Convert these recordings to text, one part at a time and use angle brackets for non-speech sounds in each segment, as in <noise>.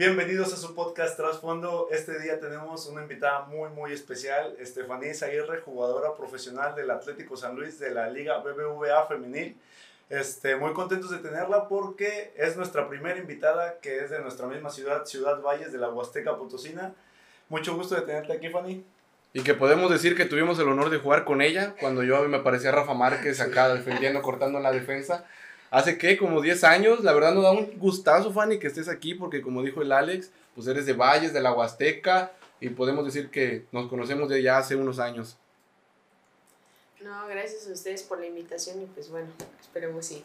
Bienvenidos a su podcast Trasfondo. Este día tenemos una invitada muy, muy especial, Estefanía Aguirre, jugadora profesional del Atlético San Luis de la Liga BBVA Femenil. Este, muy contentos de tenerla porque es nuestra primera invitada que es de nuestra misma ciudad, Ciudad Valles de la Huasteca Potosina. Mucho gusto de tenerte aquí, Fanny. Y que podemos decir que tuvimos el honor de jugar con ella cuando yo me parecía Rafa Márquez acá defendiendo, cortando la defensa. Hace que como 10 años, la verdad nos da un gustazo, Fanny, que estés aquí porque como dijo el Alex, pues eres de Valles, de la Huasteca y podemos decir que nos conocemos de ya hace unos años. No, gracias a ustedes por la invitación y pues bueno, esperemos sí.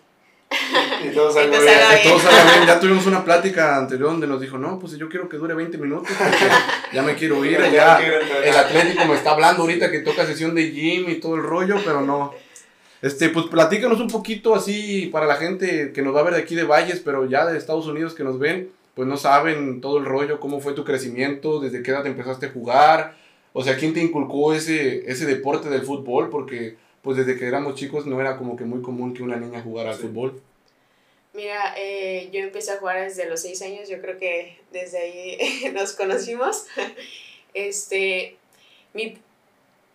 <laughs> Y todo <laughs> salga bien. Todo sale bien. Ya <laughs> tuvimos una plática anterior donde nos dijo, no, pues yo quiero que dure 20 minutos porque ya me quiero ir. Ya el Atlético me está hablando ahorita que toca sesión de gym y todo el rollo, pero no. Este, pues platícanos un poquito así para la gente que nos va a ver de aquí de Valles, pero ya de Estados Unidos que nos ven, pues no saben todo el rollo, cómo fue tu crecimiento, desde qué edad empezaste a jugar, o sea, quién te inculcó ese, ese deporte del fútbol, porque pues desde que éramos chicos no era como que muy común que una niña jugara al Sí. fútbol. Mira, eh, yo empecé a jugar desde los seis años, yo creo que desde ahí <laughs> nos conocimos. <laughs> Este, mi,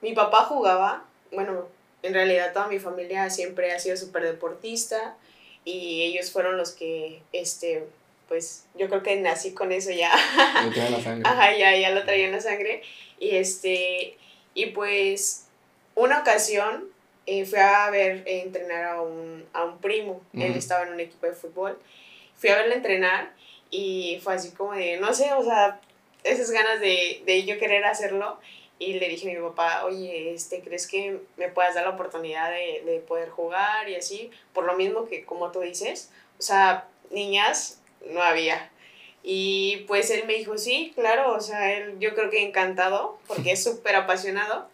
mi papá jugaba, bueno, en realidad toda mi familia siempre ha sido súper deportista y ellos fueron los que, este, pues yo creo que nací con eso ya. Lo traen en la sangre. Ajá, ya, ya lo traía en la sangre. Y este, y pues, una ocasión eh, fui a ver eh, entrenar a un, a un primo. Él Ujú. estaba en un equipo de fútbol. Fui a verle entrenar y fue así como de, no sé, o sea, esas ganas de, de yo querer hacerlo. Y le dije a mi papá, oye, este, ¿crees que me puedas dar la oportunidad de, de poder jugar y así? Por lo mismo que, como tú dices, o sea, niñas no había. Y pues él me dijo, sí, claro, o sea, él yo creo que encantado, porque es <laughs> súper apasionado.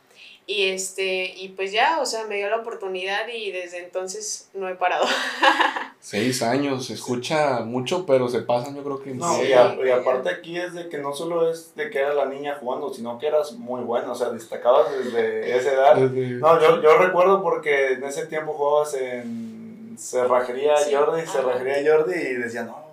Y este, y pues ya, o sea, me dio la oportunidad y desde entonces no he parado. <laughs> Seis años, se escucha mucho, pero se pasan yo creo que No, y, a- y aparte aquí es de que no solo es de que era la niña jugando, sino que eras muy bueno, o sea, destacabas desde esa edad. No, yo, yo recuerdo porque en ese tiempo jugabas en Cerrajería Sí, Jordi. Cerrajería Jordi y decían, no,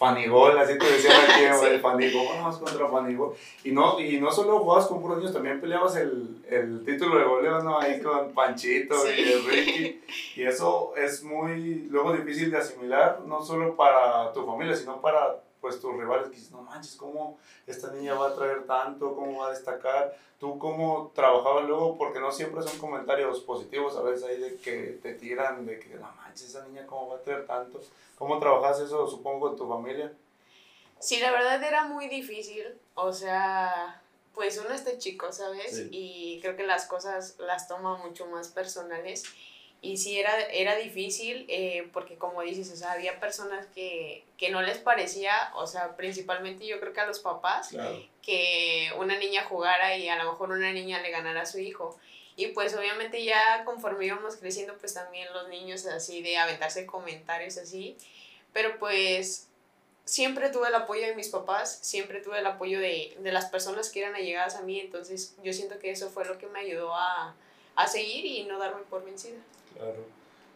Fanigol, así te decían aquí, <laughs> Sí. güey, Fanigol, vamos contra Fanigol. Y no, y no solo jugabas con puros niños, también peleabas el, el título de goleo, ¿no? Ahí con Panchito Sí. y el Ricky. Y eso es muy, luego difícil de asimilar, no solo para tu familia, sino para pues tus rivales que dices, no manches, ¿cómo esta niña va a traer tanto? ¿Cómo va a destacar? ¿Tú cómo trabajabas luego? Porque no siempre son comentarios positivos, a veces hay de que te tiran, de que, no manches, esa niña cómo va a traer tanto. ¿Cómo trabajas eso, supongo, en tu familia? Sí, la verdad era muy difícil, o sea, pues uno está chico, ¿sabes? Sí. Y creo que las cosas las toma mucho más personales. Y sí, era, era difícil eh, porque como dices, o sea, había personas que, que no les parecía, o sea, principalmente yo creo que a los papás, Claro. que una niña jugara y a lo mejor una niña le ganara a su hijo. Y pues obviamente ya conforme íbamos creciendo, pues también los niños así de aventarse comentarios así. Pero pues siempre tuve el apoyo de mis papás, siempre tuve el apoyo de, de las personas que eran allegadas a mí. Entonces yo siento que eso fue lo que me ayudó a, a seguir y no darme por vencida. Claro.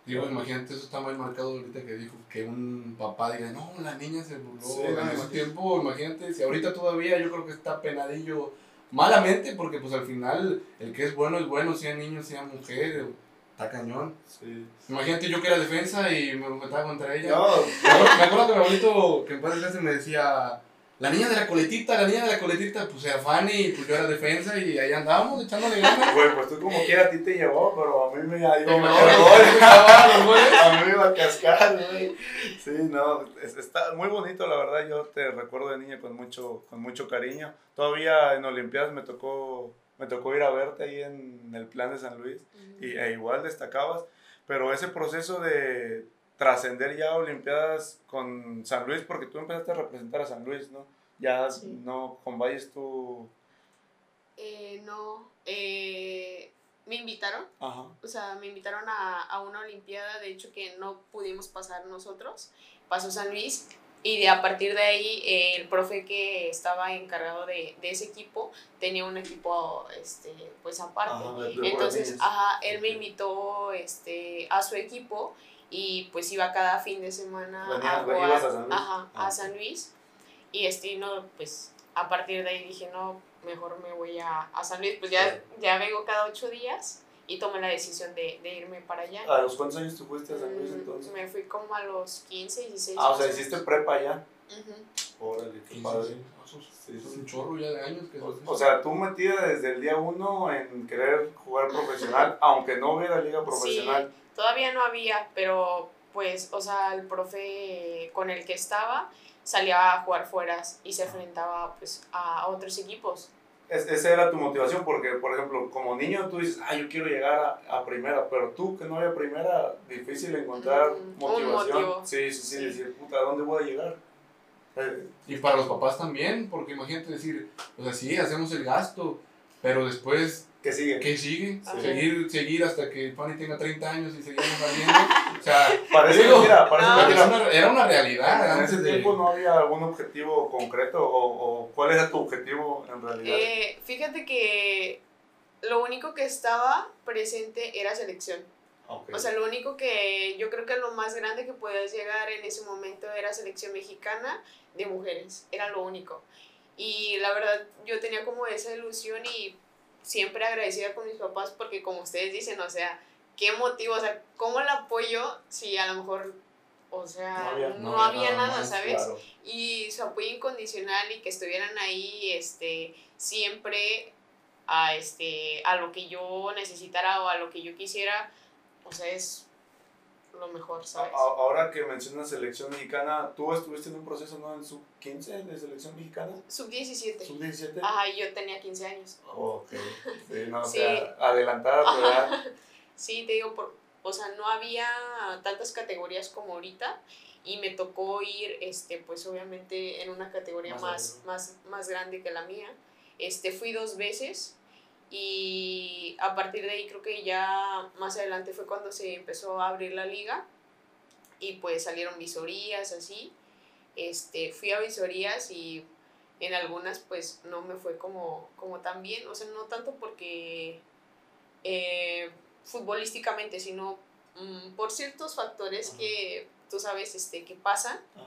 Digo, imagínate, eso está muy marcado ahorita que dijo que un papá diga, no, la niña se burló Sí, en ese sí. tiempo, imagínate, si ahorita todavía yo creo que está penadillo malamente, porque pues al final el que es bueno es bueno, sea niño, sea mujer, está cañón. Sí. Imagínate yo que era defensa y me enfrentaba contra ella. No, Me <laughs> acuerdo, me acuerdo que mi abuelito, que en paz me decía, la niña de la coletita, la niña de la coletita, pues era Fanny, y pues yo era defensa y ahí andábamos echándole ganas. <laughs> güey, pues tú como quiera a ti te llevó, pero a mí me a no. <laughs> A mí me iba a cascar, güey. Sí, no, es- está muy bonito, la verdad. Yo te recuerdo de niña con mucho, con mucho cariño. Todavía en Olimpiadas me tocó, me tocó ir a verte ahí en el plan de San Luis. Y, e igual destacabas. Pero ese proceso de trascender ya a Olimpiadas con San Luis, porque tú empezaste a representar a San Luis, ¿no? Ya Sí. no, con Valles tú... Eh, no, eh, me invitaron, Ajá. o sea, me invitaron a, a una olimpiada, de hecho que no pudimos pasar nosotros, pasó San Luis y de a partir de ahí eh, el profe que estaba encargado de, de ese equipo tenía un equipo este, pues aparte. Ajá, Entonces, ajá, él me invitó este, a su equipo y pues iba cada fin de semana a jugar a San Luis. ajá, Ah, a. San Luis. Y este, no, pues a partir de ahí dije, no, mejor me voy a, a San Luis. Pues ya, ya vengo cada ocho días y tomé la decisión de, de irme para allá. ¿A los cuántos años tú fuiste a San Luis Mm, entonces? Me fui como a los 15, 16 Ah, o sea, hiciste prepa allá. Ujú. Órale, qué Sí, padre. sí, sí. Es- Sí, sí. un chorro ya de años que O, o sea, tú metida desde el día uno en querer jugar profesional, <laughs> aunque no hubiera liga profesional. Todavía no había, pero pues, o sea, el profe con el que estaba salía a jugar fueras y se enfrentaba pues a otros equipos. Es- esa era tu motivación, porque, por ejemplo, como niño tú dices, ah, yo quiero llegar a, a primera, pero tú que no había primera, difícil encontrar Mm, un motivación. motivo. Sí, sí, sí, Sí. decir, puta, ¿a dónde voy a llegar? Eh, Y para los papás también, porque imagínate decir, o sea, sí, hacemos el gasto, pero después, ¿Qué sigue? ¿qué sigue? Ajá. Seguir, seguir hasta que Fanny tenga 30 años y seguimos saliendo. O sea, Parece Digo, mentira, parece no. mentira. era una, era una realidad En antes ese de... tiempo no había algún objetivo concreto o, o cuál era tu objetivo en realidad. Eh, fíjate que lo único que estaba presente era selección. Ok. O sea, lo único que yo creo que lo más grande que podías llegar en ese momento era selección mexicana de mujeres, era lo único. Y la verdad, yo tenía como esa ilusión y siempre agradecida con mis papás porque como ustedes dicen, o sea, qué motivo, o sea, cómo el apoyo si a lo mejor, o sea, No había- no, no había había nada nada, más, ¿sabes? Claro. y su apoyo incondicional y que estuvieran ahí este siempre a este a lo que yo necesitara o a lo que yo quisiera o sea es lo mejor sabes Ahora que mencionas selección mexicana, ¿tú estuviste en un proceso ¿no? en sub-15 de selección mexicana? sub 17 ¿Sub-17? ajá y yo tenía 15 años Ok, sí, no, o Sí. sea, adelantada tu edad. <laughs> sí te digo por o sea no había tantas categorías como ahorita y me tocó ir este pues obviamente en una categoría Más más más más grande que la mía este fui dos veces y a partir de ahí creo que ya más adelante fue cuando se empezó a abrir la liga y pues salieron visorías así este fui a visorías y en algunas pues no me fue como como tan bien o sea no tanto porque eh, futbolísticamente sino mm, por ciertos factores Ajá. que tú sabes este que pasan Ajá.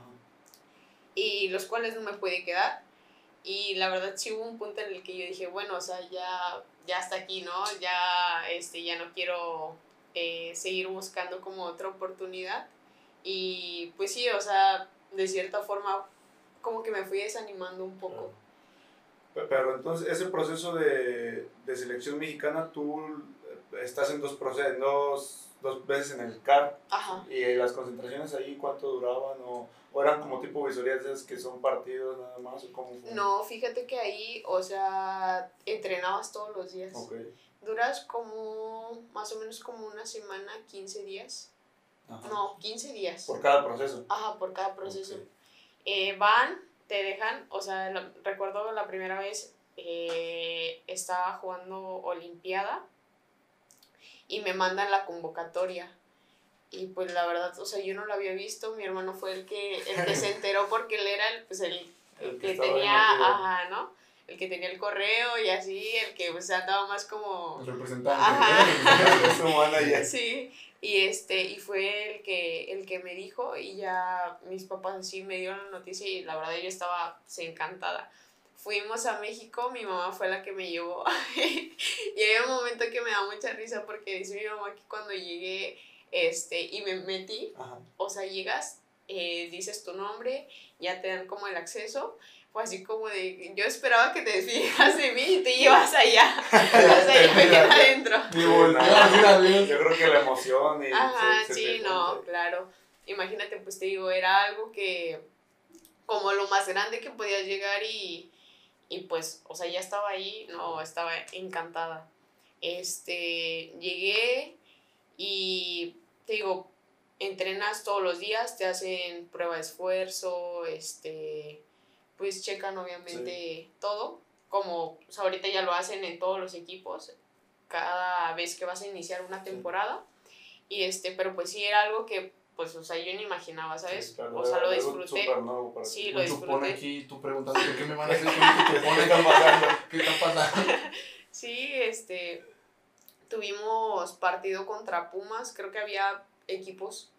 y los cuales no me puede quedar. Y la verdad sí hubo un punto en el que yo dije, bueno, o sea, ya, ya hasta aquí, ¿no? Ya, este, ya no quiero eh, seguir buscando como otra oportunidad. Y pues sí, o sea, de cierta forma como que me fui desanimando un poco. Pe- Pero entonces, ese proceso de, de selección mexicana, tú eh, estás en dos procesos, dos, dos veces en el CAR, Ajá. y las concentraciones ahí, ¿cuánto duraban? ¿O, o eran como tipo esas que son partidos nada más? ¿O cómo fue? No, fíjate que ahí, o sea, entrenabas todos los días. Ok. Duras como, más o menos como una semana, 15 días. Ajá. No, 15 días. Por cada proceso. Ajá, por cada proceso. Eh, van, te dejan, o sea, la- recuerdo la primera vez eh, estaba jugando Olimpiada y me mandan la convocatoria. Y pues la verdad, o sea, yo no lo había visto, mi hermano fue el que, el que se <laughs> enteró porque él era el, pues, el, el El que tenía, ajá, ¿no? El que tenía el correo y así, el que pues andaba más como... El representante. Ajá. <laughs> Sí, y este, y fue el que, el que me dijo, y ya mis papás así me dieron la noticia y la verdad yo estaba pues, encantada. Fuimos a México, mi mamá fue la que me llevó. <laughs> y hay un momento que me da mucha risa porque dice mi mamá que cuando llegué este, y me metí, Ajá. o sea, llegas, eh, dices tu nombre, ya te dan como el acceso. Fue así como de, yo esperaba que te despidieras de mí y te llevas allá. <laughs> <laughs> o sea, yo me quedé adentro. Yo creo que la emoción y Ajá, se- sí, no, claro. Imagínate, pues te digo, era algo que como lo más grande que podías llegar y, y pues, o sea, ya estaba ahí, no, estaba encantada. Este, llegué y te digo, entrenas todos los días, te hacen prueba de esfuerzo, este, pues checan obviamente todo, como o sea, ahorita ya lo hacen en todos los equipos, cada vez que vas a iniciar una temporada. Y este, pero pues sí era algo que, pues, o sea, yo no imaginaba, ¿sabes? Sí, claro, o sea, lo disfruté. para Sí, lo disfruté. aquí, tú preguntando qué me van a hacer con este ¿Qué está pasando? <laughs> ¿Qué está pasando? Sí, este, tuvimos partido contra Pumas, creo que había equipos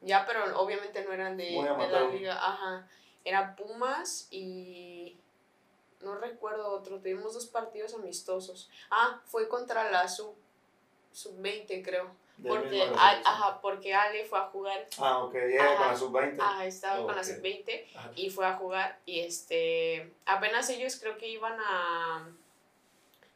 ya, pero obviamente no eran de, de la liga, ajá. Era Pumas y no recuerdo otro, tuvimos dos partidos amistosos. Ah, fue contra la sub, sub 20 creo. Porque, a- ajá, porque Ale fue a jugar. Ah, ok, era Ajá. con la sub-20. Ah, estaba con la Ok. sub 20 Ajá. y fue a jugar. Y este, apenas ellos creo que iban a,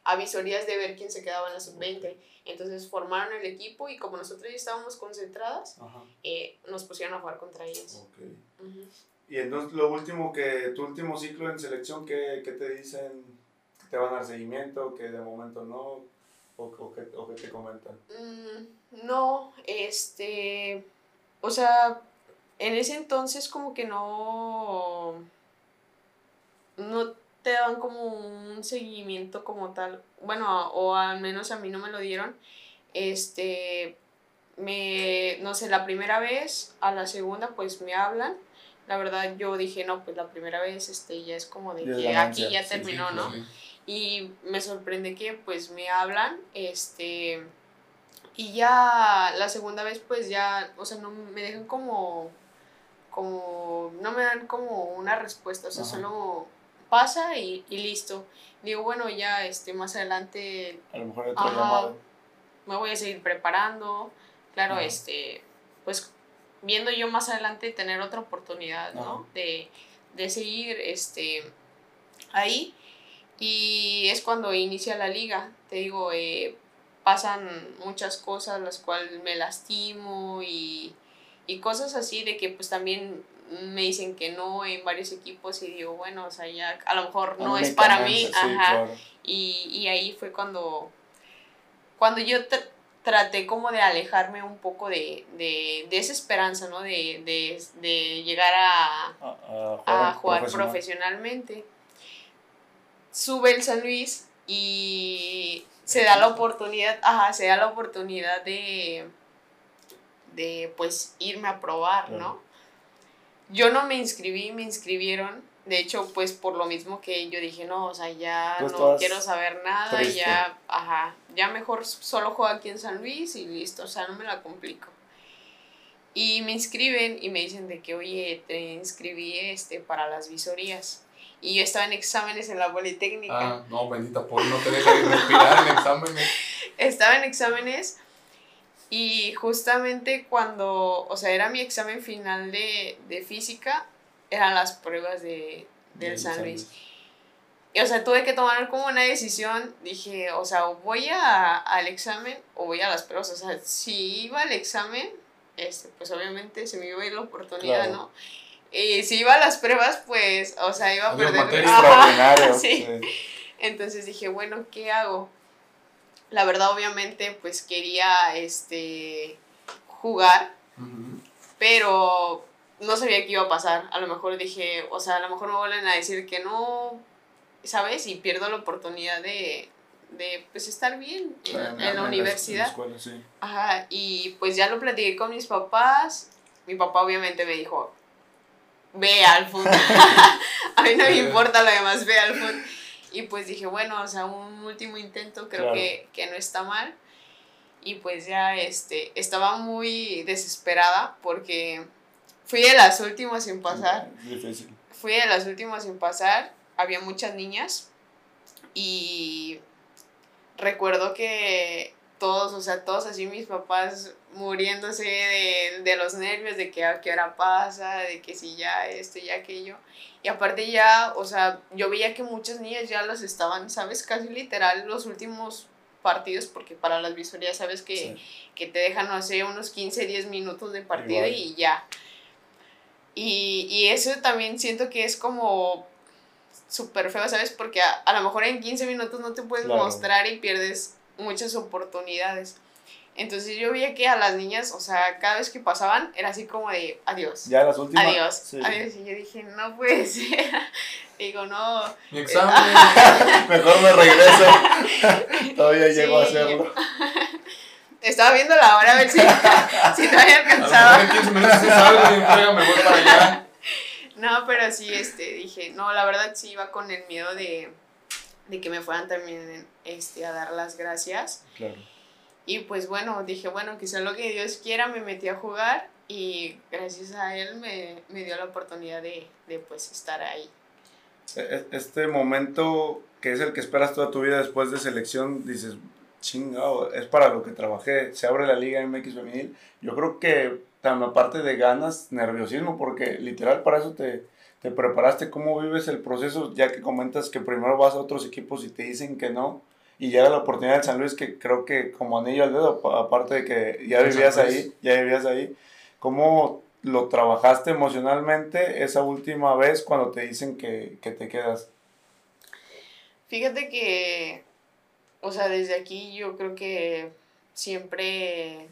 a visorías de ver quién se quedaba en la sub 20. Entonces formaron el equipo y como nosotros ya estábamos concentradas, Ajá, eh, nos pusieron a jugar contra ellos. ok. Ujú. Y entonces lo último que, tu último ciclo en selección, ¿qué, qué te dicen? ¿Te van a dar seguimiento? ¿Que de momento no? ¿O, o, qué, o qué te comentan? Mm, no, este, o sea, en ese entonces como que no, no te daban como un seguimiento como tal, bueno, o al menos a mí no me lo dieron, este, me, no sé, la primera vez, a la segunda pues me hablan, la verdad yo dije, no, pues la primera vez, este, ya es como de que aquí ya terminó, ¿no? Y me sorprende que pues me hablan, este, y ya la segunda vez pues ya, o sea, no me dejan como, como, no me dan como una respuesta, o sea, Ajá. solo pasa y, y listo. Digo, bueno, ya, este, más adelante A lo mejor Ajá. me voy a seguir preparando, claro, Ajá. este, pues viendo yo más adelante tener otra oportunidad, ¿no? De, de seguir, este, ahí. Y es cuando inicia la liga, te digo, eh, pasan muchas cosas las cuales me lastimo y, y cosas así de que pues también me dicen que no en varios equipos y digo, bueno, o sea, ya a lo mejor no es para mí, Anímicamente, sí, ajá. claro. Y, y ahí fue cuando, cuando yo tr- traté como de alejarme un poco de, de, de esa esperanza, ¿no? De, de, de llegar a, A, a jugar profesional. profesionalmente. Sube el San Luis y se da la oportunidad, ajá, se da la oportunidad de, de pues irme a probar, ¿no? Yo no me inscribí, me inscribieron. De hecho, pues por lo mismo que yo dije, no, o sea, ya no quiero saber nada, triste. ya, ajá, ya mejor solo juego aquí en San Luis y listo, o sea, no me la complico. Y me inscriben y me dicen de que, oye, te inscribí este, para las visorías. Y yo estaba en exámenes en la Politécnica. Ah, no, bendita por no te deja de respirar en exámenes. Estaba en exámenes y justamente cuando, o sea, era mi examen final de, de física, eran las pruebas de, del San Luis. Y, o sea, tuve que tomar como una decisión. Dije, o sea, voy a, al examen o voy a las pruebas. O sea, si iba al examen, este, pues obviamente se me iba a ir la oportunidad, Claro. ¿no? Y si iba a las pruebas, pues, o sea, iba a Adiós, perder. Ajá, sí. sí. Entonces dije, bueno, ¿qué hago? La verdad, obviamente, pues quería este jugar, pero no sabía qué iba a pasar. A lo mejor dije, o sea, a lo mejor me vuelven a decir que no, ¿sabes? Y pierdo la oportunidad de, de pues estar bien en, en la universidad. escuela, sí. Ajá, y pues ya lo platiqué con mis papás. Mi papá obviamente me dijo, ve al fútbol. <laughs> a mí no me importa lo demás, ve al fútbol. Y pues dije, bueno, o sea, un último intento creo Claro. que, que no está mal. Y pues ya este, estaba muy desesperada porque fui de las últimas en pasar Difícil. fui de las últimas en pasar, había muchas niñas y recuerdo que todos, o sea, todos así mis papás muriéndose de, de los nervios, de que a qué hora pasa, de que si ya esto, ya aquello. Y aparte ya, o sea, yo veía que muchas niñas ya las estaban, ¿sabes? Casi literal los últimos partidos, porque para las visorías sabes que, Sí. que te dejan, no sé, unos 15, 10 minutos de partido Igual. y ya. Y, y eso también siento que es como súper feo, ¿sabes? Porque a, a lo mejor en 15 minutos no te puedes Claro. mostrar y pierdes muchas oportunidades. Entonces yo veía que a las niñas, o sea, cada vez que pasaban era así como de adiós. Ya las últimas. Adiós, Sí. adiós. Y yo dije, no puede <laughs> ser. Digo, no. Mi examen. <laughs> Mejor me regreso. <laughs> Todavía llego a Sí. hacerlo. Estaba viendo la hora a ver si, si todavía A lo mejor alcanzaba. en 15 minutos sí salgo y entrega, me voy para allá. No, pero sí, este, dije, no, la verdad sí iba con el miedo de, de que me fueran también este, a dar las gracias. Claro. Y pues bueno, dije, bueno, quizá lo que Dios quiera, me metí a jugar y gracias a él me, me dio la oportunidad de, de, pues estar ahí. E, e, este momento que es el que esperas toda tu vida después de selección, dices, chingado, es para lo que trabajé, se abre la Liga MX Femenil, yo creo que también aparte de ganas, nerviosismo, porque literal para eso te, te preparaste, cómo vives el proceso, ya que comentas que primero vas a otros equipos y te dicen que no, y llega la oportunidad en San Luis que creo que como anillo al dedo, aparte de que ya vivías ahí, ya vivías ahí, ¿cómo lo trabajaste emocionalmente esa última vez cuando te dicen que, que te quedas? Fíjate que, o sea, desde aquí yo creo que siempre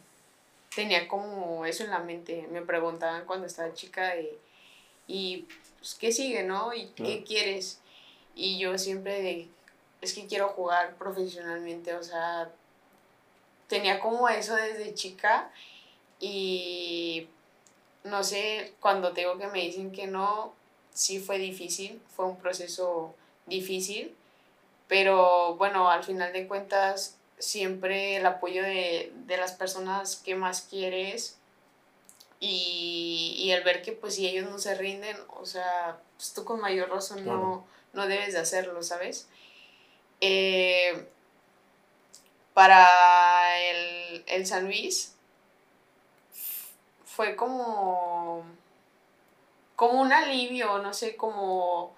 tenía como eso en la mente. Me preguntaban cuando estaba chica de, y pues, ¿qué sigue, no? ¿Y qué quieres? Y yo siempre de, es que quiero jugar profesionalmente, o sea, tenía como eso desde chica y no sé, cuando tengo que me dicen que no, sí fue difícil, fue un proceso difícil, pero bueno, al final de cuentas, siempre el apoyo de, las personas que más quieres y, el ver que pues si ellos no se rinden, o sea, pues tú con mayor razón no, no debes de hacerlo, ¿sabes? Eh, para el, el San Luis fue como como un alivio, no sé, como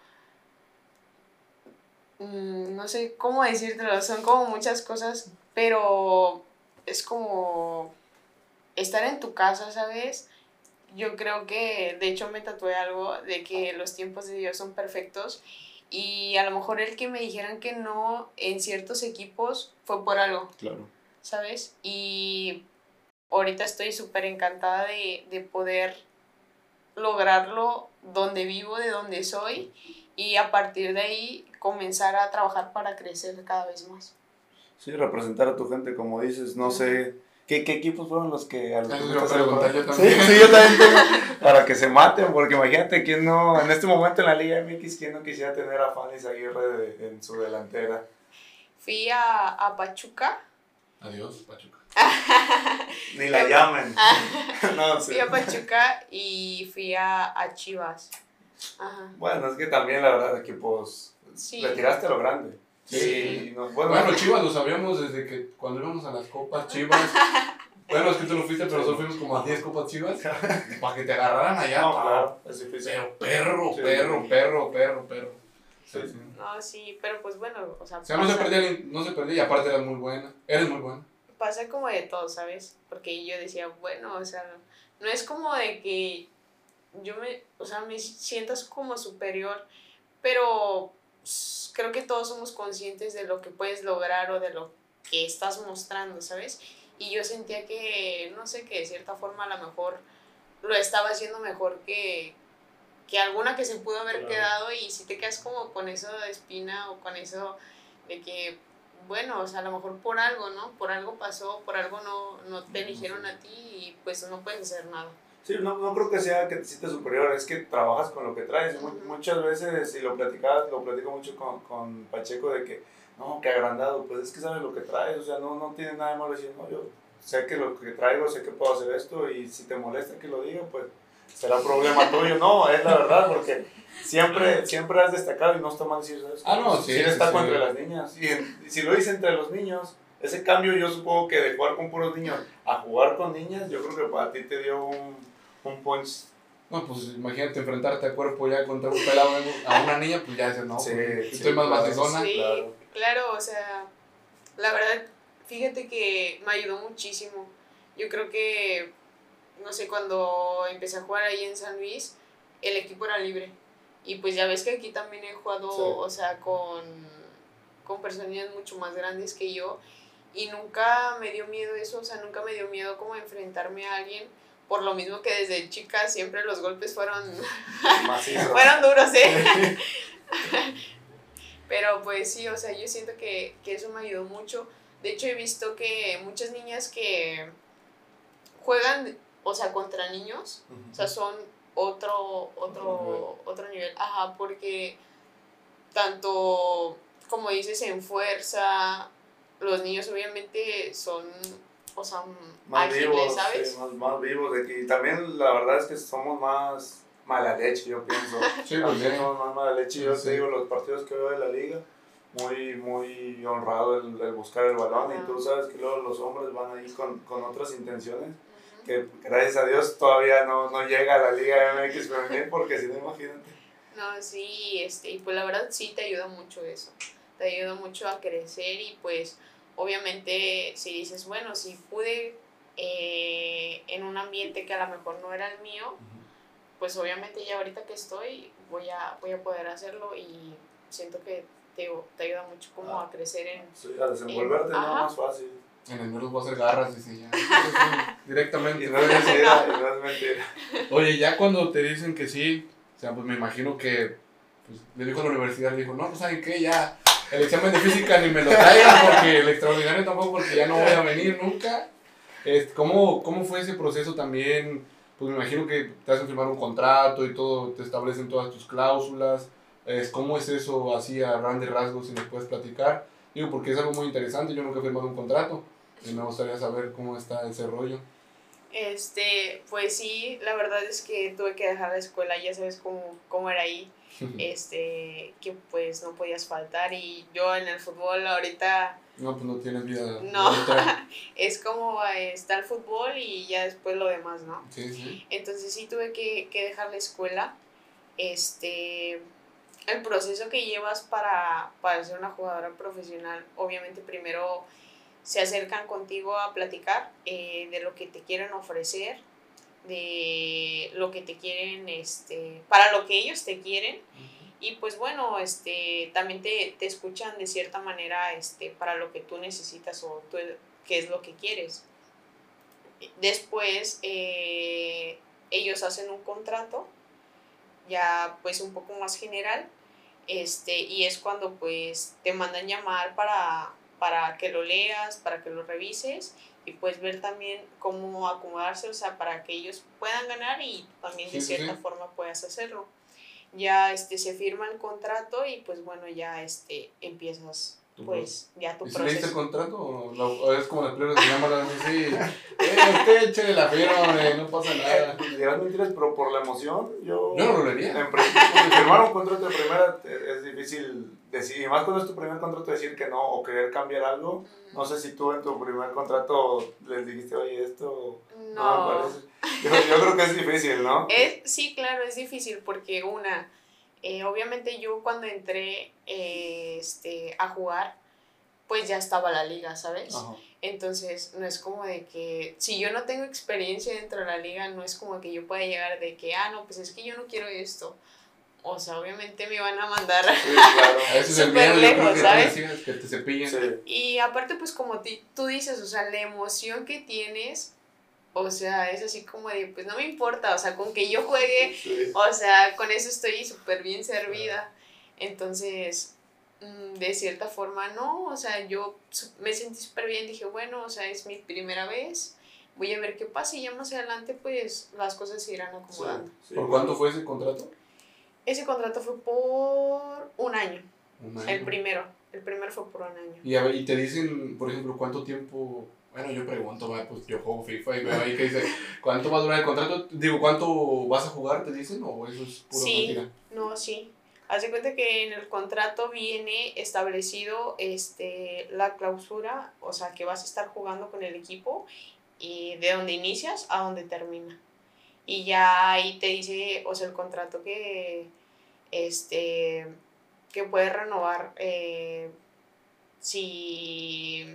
Mm, no sé cómo decírtelo, son como muchas cosas, pero es como estar en tu casa, ¿sabes? Yo creo que, de hecho, me tatué algo de que los tiempos de Dios son perfectos y a lo mejor el que me dijeran que no en ciertos equipos fue por algo. Claro. ¿Sabes? Y ahorita estoy súper encantada de, de poder lograrlo donde vivo, de donde soy y a partir de ahí comenzar a trabajar para crecer cada vez más. Sí, representar a tu gente, como dices, no sé, ¿qué, ¿qué, equipos fueron los que... A los que yo también. Sí, sí, yo también tengo, para que se maten, porque imagínate quién no, en este momento en la Liga MX, quién no quisiera tener a Fanny Aguirre en su delantera. Fui a, a Pachuca. Adiós, Pachuca. <laughs> Ni la llamen. <laughs> no, sí. Fui a Pachuca y fui a, a Chivas. Bueno, es que también la verdad equipos sí. le tiraste a lo grande. Sí. bueno, Chivas lo sabíamos desde que cuando íbamos a las copas Chivas. <laughs> bueno, es que tú lo fuiste, pero nosotros fuimos como a 10 copas Chivas <laughs> para que te agarraran allá. No, claro, es difícil. Pero perro, perro, perro, perro, perro. Sí, sí. No, sí, pero pues bueno, o sea. O sea, no se, perdía, no se perdía y aparte eras muy buena. Eres muy buena. Pasa como de todo, ¿sabes? Porque yo decía, bueno, o sea, no es como de que yo me, o sea, me sientas como superior, pero creo que todos somos conscientes de lo que puedes lograr o de lo que estás mostrando, ¿sabes? Y yo sentía que, no sé, que de cierta forma a lo mejor lo estaba haciendo mejor que, que alguna que se pudo haber quedado y si te quedas como con eso de espina o con eso de que, bueno, o sea, a lo mejor por algo, ¿no? Por algo pasó, por algo no, no te eligieron a ti y pues no puedes hacer nada. Sí, no, no creo que sea que te sientes superior, es que trabajas con lo que traes. Muchas veces, y lo platicabas, lo platico mucho con, con Pacheco, de que, no, que agrandado, pues es que sabes lo que traes, o sea, no, no tiene nada de malo decir, no, yo sé que lo que traigo, sé que puedo hacer esto, y si te molesta que lo diga, pues será problema tuyo. No, es la verdad, porque siempre, siempre has destacado y no está mal decir eso. Ah, no, sí. Si destaco entre las niñas, y, si lo hice entre los niños, ese cambio yo supongo que de jugar con puros niños a jugar con niñas, yo creo que para ti te dio un un punch. No, pues imagínate enfrentarte a cuerpo ya contra un pelado a una niña, pues ya dices, no, sí, pues, estoy más batizona. Sí, claro. claro, o sea, la verdad, fíjate que me ayudó muchísimo. Yo creo que, no sé, cuando empecé a jugar ahí en San Luis, el equipo era libre. Y pues ya ves que aquí también he jugado, o sea, con, con personas mucho más grandes que yo. Y nunca me dio miedo eso, o sea, nunca me dio miedo como enfrentarme a alguien por lo mismo que desde chica siempre los golpes fueron, <laughs> fueron duros, ¿eh? <laughs> Pero pues sí, o sea, yo siento que, eso me ayudó mucho. De hecho, he visto que muchas niñas que juegan, o sea, contra niños, o sea, son otro, otro, otro nivel. Ajá, porque tanto, como dices, en fuerza, los niños obviamente son o sea, más ágiles, vivos, ¿sabes? sí, más, más vivos de aquí. Y también la verdad es que somos más mala leche, yo pienso. <laughs> Sí, pues, También somos más mala leche. Yo Sí. te digo, los partidos que veo de la liga, muy, muy honrado el, el buscar el balón. Ajá. Y tú sabes que luego los hombres van ahí con, con otras intenciones. Que gracias a Dios todavía no, no llega a la Liga MX femenil, porque si no, imagínate. No, sí, este, y pues la verdad sí te ayuda mucho eso. Te ayuda mucho a crecer y pues obviamente si dices, bueno, si pude eh, en un ambiente que a lo mejor no era el mío, pues obviamente ya ahorita que estoy voy a, voy a poder hacerlo y siento que te, te ayuda mucho como a crecer en... Sí, a desenvolverte no más fácil. En el menos voy a hacer garras, dice ya. <laughs> Y Directamente. no es mentira, y no es mentira. Oye, ya cuando te dicen que sí, o sea, pues me imagino que pues, le dijo a la universidad, le dijo, no, pues ¿saben qué? Ya, el examen de física ni me lo traigan porque el extraordinario tampoco porque ya no voy a venir nunca. ¿cómo, ¿Cómo fue ese proceso también? Pues me imagino que te hacen firmar un contrato y todo, te establecen todas tus cláusulas. ¿Cómo es eso así a grandes rasgos si nos puedes platicar? Digo, porque es algo muy interesante, yo nunca he firmado un contrato y me gustaría saber cómo está ese rollo. Este, pues sí, la verdad es que tuve que dejar la escuela, ya sabes cómo, cómo era ahí. Este, que pues no podías faltar y yo en el fútbol ahorita No, pues no tienes vida. No. <laughs> es como eh, está el fútbol y ya después lo demás, ¿no? Sí, sí. Entonces sí tuve que, que dejar la escuela. Este, el proceso que llevas para, para ser una jugadora profesional, obviamente primero se acercan contigo a platicar eh, de lo que te quieren ofrecer, de lo que te quieren, este, para lo que ellos te quieren. Y pues bueno, este, también te, te escuchan de cierta manera este, para lo que tú necesitas o tú, qué es lo que quieres. Después eh, ellos hacen un contrato ya pues un poco más general este, y es cuando pues te mandan llamar para, para que lo leas, para que lo revises y pues ver también cómo acomodarse, o sea, para que ellos puedan ganar y también de Sí, cierta sí. forma puedas hacerlo ya este se firma el contrato y pues bueno ya este empiezas pues ya tu ¿Y si leíste el proceso contrato o, la- o es como las que se llaman así? Eh, usted échale la firma, hombre, no pasa nada. Dirás mentiras, pero por la emoción, yo. Yo no lo leería. En principio, firmar un contrato de primera te- es difícil decir, y más cuando es tu primer contrato, decir que no o querer cambiar algo. No sé si tú en tu primer contrato les dijiste, oye, esto no, no, me parece. Yo, yo creo que es difícil, ¿no? Es, sí, claro, es difícil porque una, eh, obviamente yo cuando entré eh, este, a jugar, pues ya estaba la liga, ¿sabes? Ajá. Entonces, no es como de que, si yo no tengo experiencia dentro de la liga, no es como que yo pueda llegar de que, ah, no, pues es que yo no quiero esto. O sea, obviamente me van a mandar. Sí, <laughs> claro. Súper lejos, que ¿sabes? te decías, que te cepillen. Sí. Y aparte, pues como ti- tú dices, o sea, la emoción que tienes, o sea, es así como de, pues no me importa, o sea, con que yo juegue, <laughs> Sí. o sea, con eso estoy súper bien servida. Entonces, mm, de cierta forma, no, o sea, yo me sentí súper bien, dije, bueno, o sea, es mi primera vez, voy a ver qué pasa y ya más adelante, pues las cosas se irán acomodando. Sí. ¿Por cuánto fue ese contrato? Ese contrato fue por un año, Un año. el primero, el primero fue por un año. Y, a ver, y te dicen, por ejemplo, cuánto tiempo. Bueno, yo pregunto, pues yo juego FIFA y veo ahí que dice, ¿cuánto va a durar el contrato? Digo, ¿cuánto vas a jugar? ¿Te dicen? ¿O eso es pura Sí. mentira? No, sí. Haz de cuenta que en el contrato viene establecido este, la clausura, o sea, que vas a estar jugando con el equipo y de donde inicias a donde termina. Y ya ahí te dice, o sea, el contrato que, este, que puedes renovar eh, si,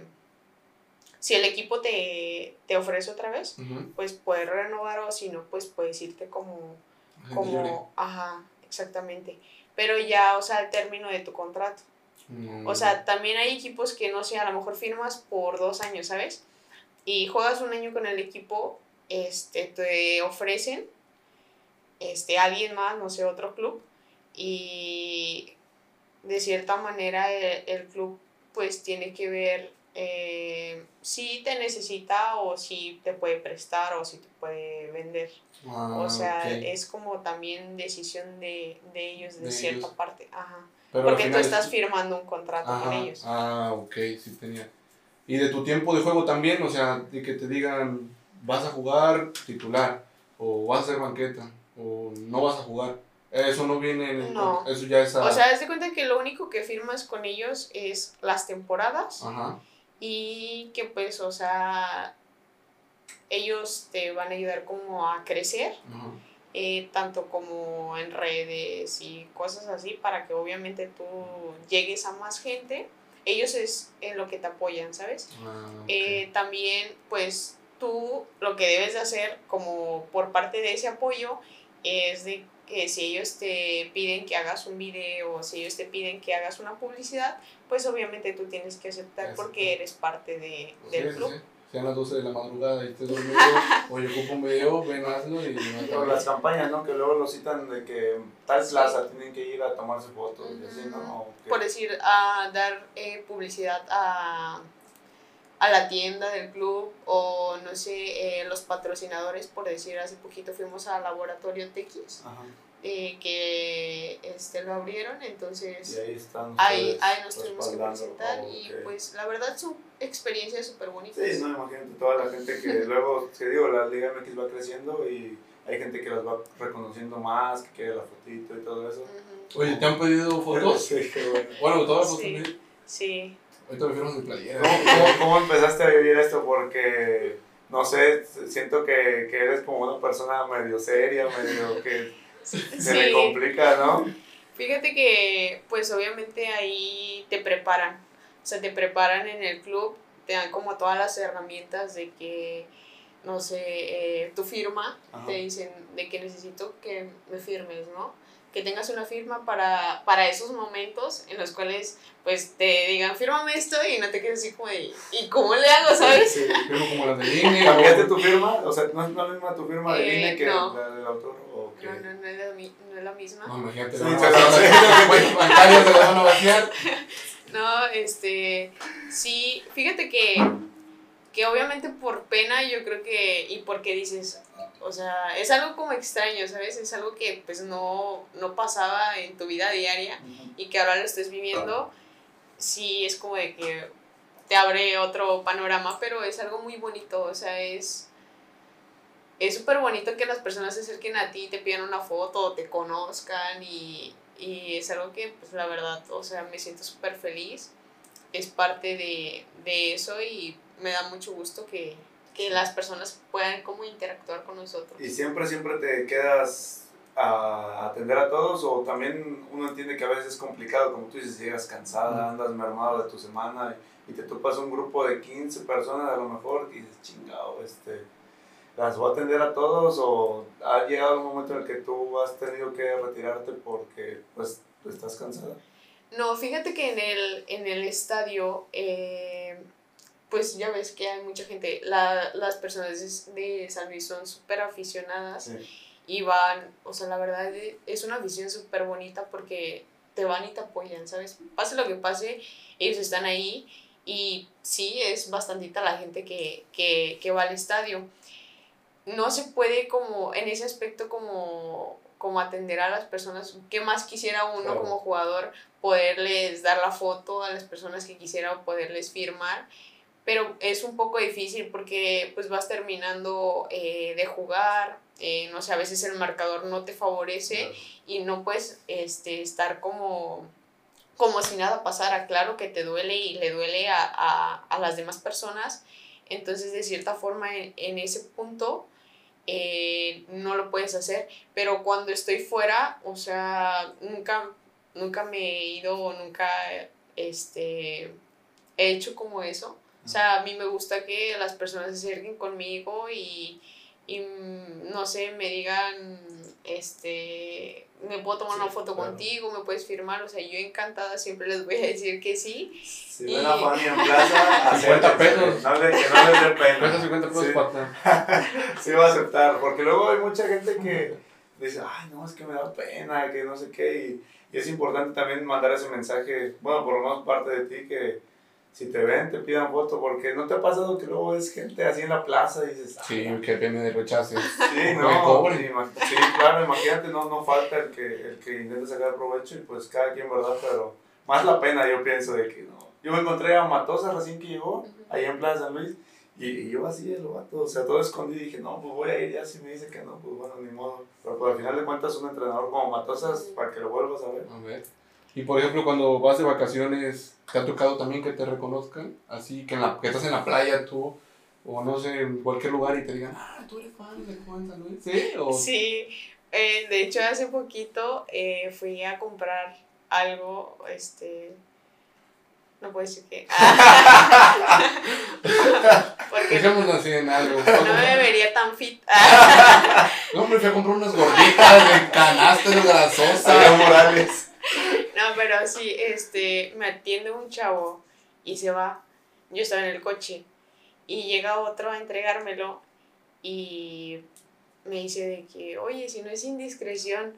si el equipo te, te ofrece otra vez, pues puedes renovar o si no, pues puedes irte como como, ajá, exactamente. Pero ya, o sea, al término de tu contrato. Mm. O sea, también hay equipos que, no sé, a lo mejor firmas por dos años, ¿sabes? Y juegas un año con el equipo, este, te ofrecen, este, alguien más, no sé, otro club, y de cierta manera el, el club, pues, tiene que ver eh, si te necesita o si te puede prestar o si te puede vender. Ah, O sea, ok. es como también decisión de, de ellos de, De cierta ellos. parte. Ajá. Pero Porque tú estás es- firmando un contrato con Ajá. ellos. Ah, ok, sí tenía. Y de tu tiempo de juego también, o sea, de que te digan, vas a jugar titular, o vas a hacer banqueta, o no vas a jugar. Eso no viene en el... No. Eso ya es... a- O sea, haz de cuenta que lo único que firmas con ellos es las temporadas Ajá. Y que pues, o sea, ellos te van a ayudar como a crecer, eh, tanto como en redes y cosas así, para que obviamente tú llegues a más gente. Ellos es en lo que te apoyan, ¿sabes? Ah. Eh, también, pues tú lo que debes de hacer como por parte de ese apoyo es de que si ellos te piden que hagas un video o si ellos te piden que hagas una publicidad, pues obviamente tú tienes que aceptar Aceptar. porque eres parte de, Sí, del sí, club. sí. Sean las 12 de la madrugada y estés dormido, <laughs> oye, ocupo un video, ven, hazlo y no las campañas, ¿no? Que luego lo citan de que tal plaza tienen que ir a tomarse fotos y así, ¿no? Por decir, a dar eh, publicidad a, a la tienda del club o no sé, eh, los patrocinadores, por decir, hace poquito fuimos al laboratorio TX. Ajá. eh, que este, lo abrieron, Y entonces ahí están ahí, ahí nos tuvimos que presentar Oh, y pues la verdad son experiencias súper bonitas. Sí, no, imagínate toda la gente que <laughs> luego, te digo, la Liga MX va creciendo y hay gente que las va reconociendo más, que quiere la fotito y todo eso. Ujú, Oye, ¿te han pedido fotos? <laughs> Sí, qué bueno. Bueno, todas. Sí. ¿sí? Ahorita me firmas mi playera. ¿Cómo, cómo, cómo empezaste a vivir esto? Porque, no sé, siento que, que eres como una persona medio seria, medio que se le complica, ¿no? Fíjate que pues obviamente ahí te preparan, o sea, te preparan en el club, te dan como todas las herramientas de que, no sé, eh, tu firma, Ajá. te dicen de que necesito que me firmes, ¿no? Que tengas una firma para, para esos momentos en los cuales pues te digan, fírmame esto y no te quedes así como de, ¿y cómo le hago, sabes? Sí. Firmo como las de INE. <laughs> ¿Cambiaste tu firma? O sea, ¿no es la misma tu firma de Eh, INE que no. la del autor? ¿O qué? No, no, no es la, mi- no es la misma. No, imagínate, Sí, las <laughs> van a vaciar. No, este, sí, fíjate que, que obviamente por pena yo creo que, y porque dices, o sea, es algo como extraño, ¿sabes? Es algo que pues no, no pasaba en tu vida diaria y que ahora lo estés viviendo, sí es como de que te abre otro panorama, pero es algo muy bonito, o sea, es... Es súper bonito que las personas se acerquen a ti, te pidan una foto, te conozcan y, y es algo que, pues la verdad, o sea, me siento súper feliz. Es parte de, de eso y me da mucho gusto que, que las personas puedan como interactuar con nosotros. ¿Y siempre, siempre te quedas a atender a todos? ¿O también uno entiende que a veces es complicado, como tú dices, llegas cansada, andas mermado de tu semana y, y te topas un grupo de 15 personas a lo mejor y dices, chingado, este, ¿las voy a atender a todos? ¿O ha llegado un momento en el que tú has tenido que retirarte porque pues estás cansada? No, fíjate que en el, en el estadio, eh, pues ya ves que hay mucha gente, la, las personas de, San Luis son súper aficionadas Sí. y van, o sea, la verdad eh, es una afición súper bonita porque te van y te apoyan, ¿sabes? Pase lo que pase, ellos están ahí y sí, es bastantita la gente que, que, que va al estadio. No se puede como, en ese aspecto como, como atender a las personas, ¿qué más quisiera uno Claro. como jugador? Poderles dar la foto a las personas que quisiera poderles firmar pero es un poco difícil porque pues vas terminando eh, de jugar, eh, no sé, a veces el marcador no te favorece Claro. y no puedes este, estar como, como si nada pasara, claro que te duele y le duele a, a, a las demás personas, entonces de cierta forma en, en ese punto eh, no lo puedes hacer, pero cuando estoy fuera, o sea, nunca, nunca me he ido o nunca este, he hecho como eso. O sea, a mí me gusta que las personas se acerquen conmigo y, y mm, no sé, me digan, este, me puedo tomar Sí, una foto claro. contigo, me puedes firmar, o sea, yo encantada siempre les voy a decir que sí. Si Y- ven a Fanny en plaza, 50 <laughs> acérquense, pesos. No le, que no les dé pena. <laughs> Cuesta 50 pesos Sí. para <laughs> Sí va a aceptar, porque luego hay mucha gente que dice, ay, no, es que me da pena, que no sé qué, y, y es importante también mandar ese mensaje, bueno, por lo menos parte de ti, que si te ven, te pidan foto, porque no te ha pasado que luego ves gente así en la plaza y dices, Sí, "Ay, que viene de rechazo. sí, no, cobren". ima- sí, claro, imagínate, no, no falta el que, el que intente sacar provecho y pues cada quien, ¿verdad? Pero más la pena yo pienso de que no, yo me encontré a Matosa recién que llegó, ahí en Plaza San Luis, y, y yo así, el vato, o sea, todo escondido, y dije, no, pues voy a ir, ya si me dice que no, pues bueno, ni modo. Pero pues al final de cuentas, un entrenador como Matosas, para que lo vuelvas a ver. A ver. Y por ejemplo, cuando vas de vacaciones, ¿te ha tocado también que te reconozcan? Así que, en la, que estás en la playa tú, o no sé, en cualquier lugar y te digan, ah, tú eres fan de Juan San Luis. ¿Sí? O... Sí, eh, de hecho hace poquito eh, fui a comprar algo, este, no puedo decir que... <laughs> Porque no, Dejémonos así en algo. no me vería tan fit. <laughs> No, me fui a comprar unas gorditas de canastas grasosas. Adrián Morales. No, pero sí, este, me atiende un chavo y se va. Yo estaba en el coche y llega otro a entregármelo y me dice de que, oye, si no es indiscreción,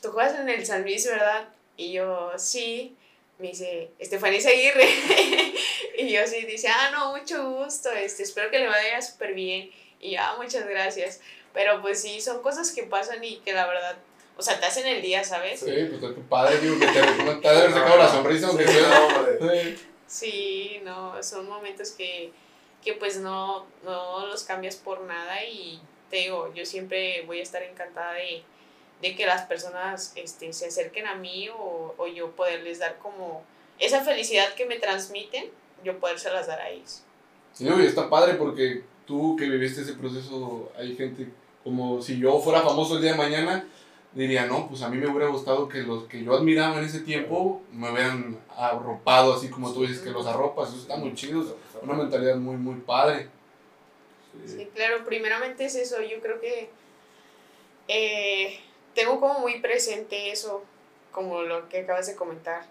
tú juegas en el San Luis, ¿verdad? Y yo, sí. Me dice, Estefanía Aguirre. <laughs> y yo sí, dice, ah, no, mucho gusto, este, espero que le vaya súper bien. Y ya, muchas gracias. Pero pues sí, son cosas que pasan y que la verdad, o sea, te hacen el día, ¿sabes? Sí, pues a tu padre, digo, que te <laughs> te ha de haber sacado la sonrisa aunque Sí, sea. Sí. Sí, no, son momentos que, que pues no, no los cambias por nada y te digo, yo siempre voy a estar encantada de, de que las personas este, se acerquen a mí o, o yo poderles dar como esa felicidad que me transmiten, yo podérselas dar a ellos. Sí, no, y está padre porque tú que viviste ese proceso, hay gente como si yo fuera famoso el día de mañana, diría, no, pues a mí me hubiera gustado que los que yo admiraba en ese tiempo me hubieran arropado así como tú dices que los arropas, eso está muy chido, una mentalidad muy, muy padre. Sí, claro, primeramente es eso, yo creo que eh, tengo como muy presente eso, como lo que acabas de comentar,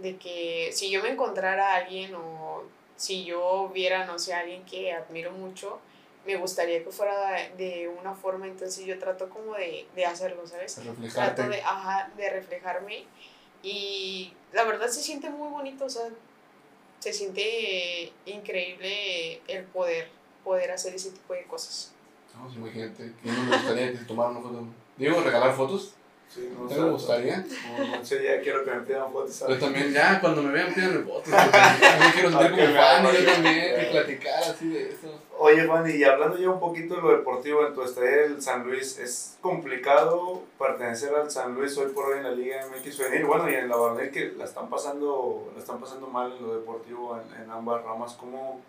de que si yo me encontrara a alguien o si yo viera, no sé, a alguien que admiro mucho, me gustaría que fuera de una forma, entonces yo trato como de, de hacerlo, ¿sabes? Reflejarte. Trato de, ajá, de reflejarme y la verdad se siente muy bonito, o sea, se siente increíble el poder, poder hacer ese tipo de cosas. No, pues imagínate, que no me gustaría que se tomara una foto. Digo, regalar fotos, Sí, no, ¿te o sea, gustaría? No, sé, ya quiero que me pidan fotos. Yo también, ya, cuando me vean, pídanme fotos. <laughs> Yo quiero sentir como fan, y yo también, y platicar así de eso. Oye, Fanny, y hablando ya un poquito de lo deportivo, en tu estadía del San Luis, ¿es complicado pertenecer al San Luis hoy por hoy en la Liga MX Femenil? Bueno, y en la Barnett que la están pasando, la están pasando mal en lo deportivo en, en ambas ramas. ¿Cómo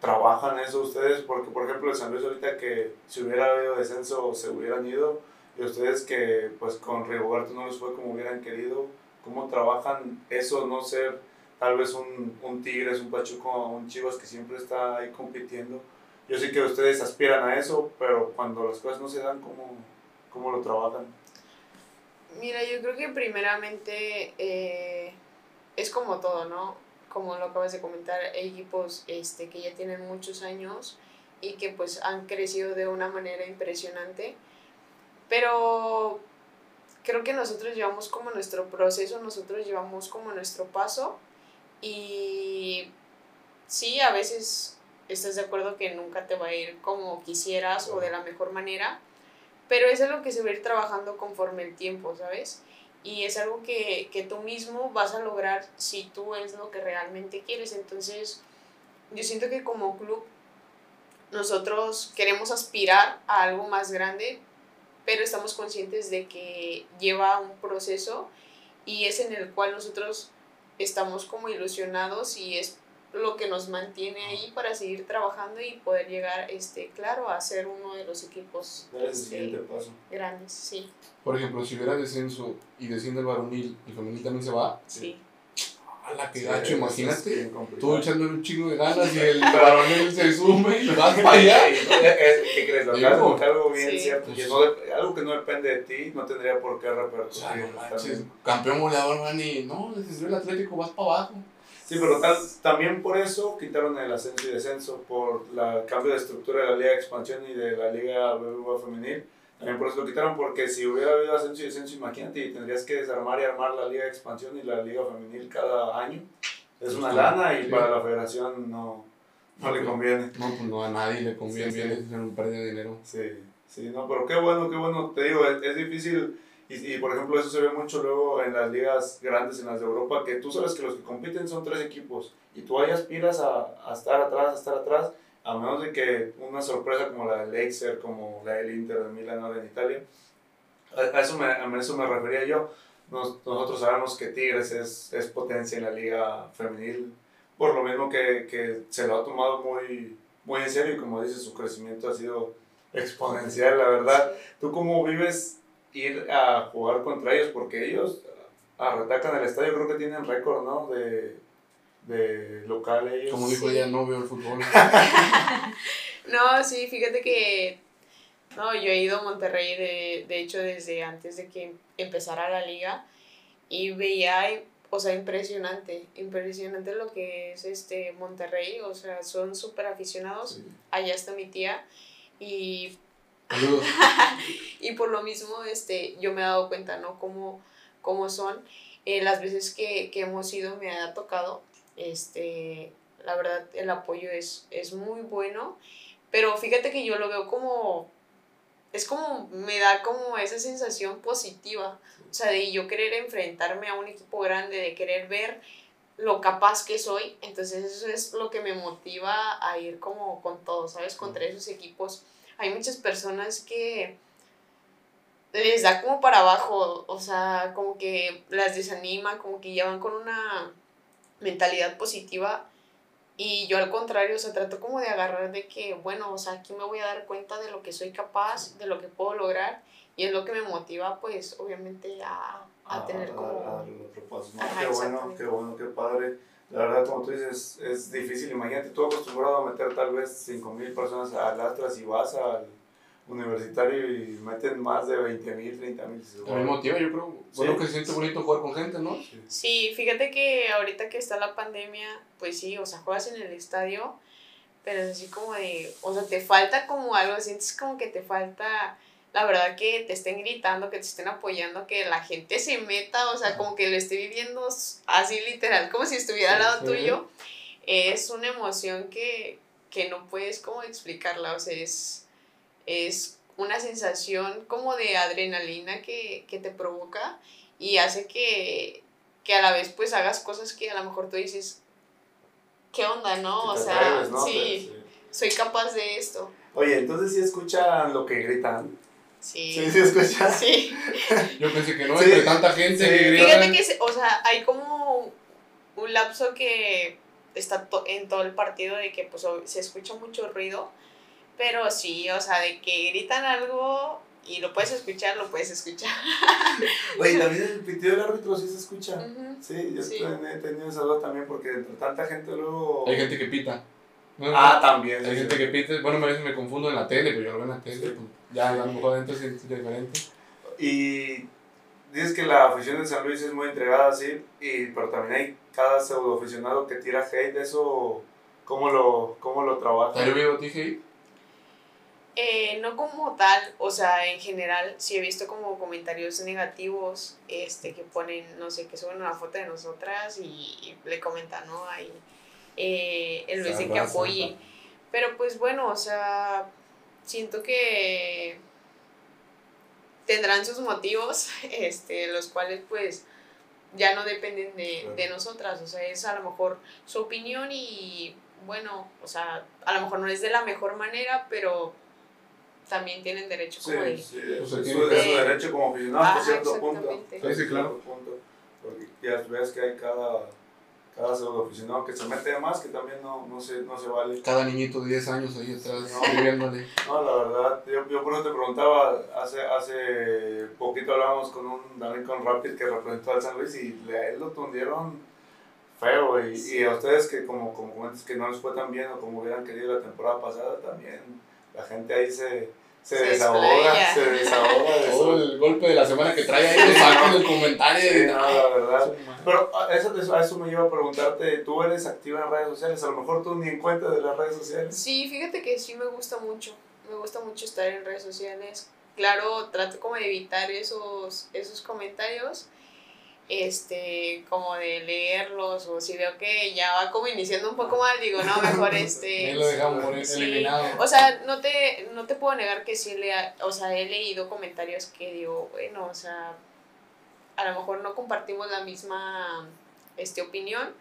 trabajan eso ustedes? Porque, por ejemplo, el San Luis ahorita que si hubiera habido descenso se hubieran ido, y ustedes que pues con Rigoberto no les fue como hubieran querido, ¿cómo trabajan eso, no ser tal vez un, un Tigres, un Pachuco, un Chivas que siempre está ahí compitiendo? Yo sé que ustedes aspiran a eso, pero cuando las cosas no se dan, ¿cómo, cómo lo trabajan? Mira, yo creo que primeramente eh, es como todo, ¿no? Como lo acabas de comentar, equipos este, que ya tienen muchos años y que pues han crecido de una manera impresionante, pero creo que nosotros llevamos como nuestro proceso, nosotros llevamos como nuestro paso y sí, a veces estás de acuerdo que nunca te va a ir como quisieras o de la mejor manera, pero es algo que se va a ir trabajando conforme el tiempo, ¿sabes? Y es algo que, que tú mismo vas a lograr si tú es lo que realmente quieres. Entonces, yo siento que como club nosotros queremos aspirar a algo más grande, pero estamos conscientes de que lleva un proceso y es en el cual nosotros estamos como ilusionados y es lo que nos mantiene ahí para seguir trabajando y poder llegar, este, claro, a ser uno de los equipos Dar este, siguiente paso. grandes, sí, Por ejemplo, si hubiera descenso y desciende el varonil, el femenil también se va. sí. A la que Sí, gacho, imagínate. Tú echándole un chingo de ganas y el <laughs> varonil se sume y vas para allá. <laughs> ¿Qué crees? Lo acabas de Digo, comentar algo bien Sí. cierto. Pues que no de- algo que no depende de ti no tendría por qué O sea, repercutir. no manches, también. campeón goleador, man, y no, descendió el Atlético, vas para abajo. Sí, pero tal, también por eso quitaron el ascenso y descenso, por la- el cambio de estructura de la Liga de Expansión y de la Liga BBVA Femenil. También por eso lo quitaron, porque si hubiera habido ascenso y descenso, imagínate, y tendrías que desarmar y armar la Liga de Expansión y la Liga Femenil cada año. Es una Sí. lana y para la federación no, no le conviene. No, pues no, a nadie le conviene, Sí, sí. es un pérdida de dinero. Sí, sí, no, pero qué bueno, qué bueno, te digo, es, es difícil Y, y, por ejemplo, eso se ve mucho luego en las ligas grandes, en las de Europa, que tú sabes que los que compiten son tres equipos y tú ahí aspiras a, a estar atrás, a estar atrás, a menos de que una sorpresa como la del Leicester, como la del Inter de Milán ahora en Italia. A, eso, me, a eso me refería yo. Nos, nosotros sabemos que Tigres es, es potencia en la liga femenil, por lo mismo que, que se lo ha tomado muy, muy en serio y como dices, su crecimiento ha sido exponencial, la verdad. ¿Tú cómo vives ir a jugar contra ellos? Porque ellos arretacan el estadio, creo que tienen récord, ¿no? De, de local ellos. Como dijo ella, no veo el fútbol. <laughs> no, sí, fíjate que no, yo he ido a Monterrey, de, de hecho, desde antes de que empezara la liga y veía, o sea, impresionante, impresionante lo que es este Monterrey, o sea, son súper aficionados, allá está mi tía y... <laughs> y por lo mismo, este, yo me he dado cuenta, ¿no? Cómo, cómo son. Eh, las veces que, que hemos ido me ha tocado, este, la verdad, el apoyo es, es muy bueno, pero fíjate que yo lo veo como es como, me da como esa sensación positiva, o sea, de yo querer enfrentarme a un equipo grande, de querer ver lo capaz que soy, entonces eso es lo que me motiva a ir como con todo, ¿sabes? Contra esos equipos. Hay muchas personas que les da como para abajo, o sea, como que las desanima, como que ya van con una mentalidad positiva y yo al contrario, o sea, trato como de agarrar de que, bueno, o sea, aquí me voy a dar cuenta de lo que soy capaz, de lo que puedo lograr, y es lo que me motiva, pues, obviamente, a, a tener como... qué bueno, qué bueno, qué padre. La verdad, como tú dices, es difícil. Imagínate, tú acostumbrado a meter tal vez 5.000 personas a Lastras y vas al universitario y meten más de 20 mil, 30 mil. También motiva, yo creo. Bueno, que se siente bonito jugar con gente, ¿no? Sí. fíjate que ahorita que está la pandemia, pues sí, o sea, juegas en el estadio, pero es así como de, o sea, te falta como algo, sientes como que te falta, la verdad, que te estén gritando, que te estén apoyando, que la gente se meta, o sea, como que lo esté viviendo así literal, como si estuviera al lado tuyo. Es una emoción que, que no puedes como explicarla, o sea, es es una sensación como de adrenalina que, te provoca y hace que, a la vez pues hagas cosas que a lo mejor tú dices, ¿qué onda, no? O sea, Sí, soy capaz de esto. Oye, entonces sí escuchan lo que gritan. Sí. Sí, sí escuchan. Sí. <laughs> Yo pensé que no, entre tanta gente que grita. Fíjate que, o sea, hay como un lapso que está en todo el partido de que pues se escucha mucho ruido pero sí, o sea, de que gritan algo y lo puedes escuchar, lo puedes escuchar. <laughs> Oye, también el pitido del árbitro sí se escucha. Sí, yo he tenido esa duda también porque entre tanta gente luego... Hay gente que pita. ah, también. Hay gente que pita. Bueno, a veces me confundo en la tele, pero yo lo veo en la tele. Pues, ya a lo mejor adentro es diferente. Y dices que la afición de San Luis es muy entregada, sí, y, pero también hay cada pseudo aficionado que tira hate. ¿Eso cómo lo, cómo lo trabaja? ¿Has visto hate? Eh, no como tal, o sea, en general sí he visto como comentarios negativos, este, que ponen, no sé, que suben una foto de nosotras y, le comentan, ¿no? Ahí, eh, el que apoye. Pero pues bueno, o sea, siento que tendrán sus motivos, <laughs> este, los cuales pues ya no dependen de, de nosotras, o sea, es a lo mejor su opinión y bueno, o sea, a lo mejor no es de la mejor manera, pero también tienen derecho como sí, Sí, es, su, derecho como aficionado hasta cierto punto. Sí, sí, claro. Punto, porque ya ves que hay cada, cada pseudo aficionado que se mete de más, que también no, no, se, no se vale. Cada niñito de 10 años ahí atrás no, viviéndole. No, la verdad, yo, yo por eso te preguntaba, hace, hace poquito hablábamos con un Daniel con Rapid que representó al San Luis y a él lo tundieron feo y, y a ustedes que como, como comentas que no les fue tan bien o como hubieran querido la temporada pasada también la gente ahí se, se, desahoga, se desahoga. Todo el golpe de la semana que trae ahí, lo sacan el comentario. Sí, no, la verdad. Pero eso, a eso me lleva a preguntarte, ¿tú eres activa en redes sociales? A lo mejor tú ni en cuenta de las redes sociales. Sí, fíjate que sí me gusta mucho, me gusta mucho estar en redes sociales. Claro, trato como de evitar esos, esos comentarios, este, como de leerlos, o si veo que ya va como iniciando un poco mal, digo, no, mejor <laughs> este... Lo dejamos por Sí. eliminado. O sea, no te, no te puedo negar que sí le, ha- o sea, he leído comentarios que digo, bueno, o sea, a lo mejor no compartimos la misma este, opinión,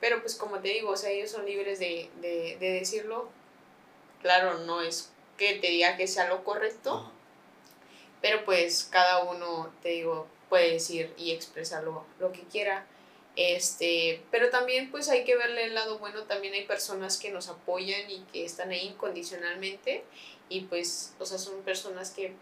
pero pues como te digo, o sea, ellos son libres de, de, de decirlo. Claro, no es que te diga que sea lo correcto, Ajá. pero pues cada uno, te digo, puede decir y expresar lo, lo que quiera. Este, pero también pues hay que verle el lado bueno, también hay personas que nos apoyan y que están ahí incondicionalmente y pues, o sea, son personas que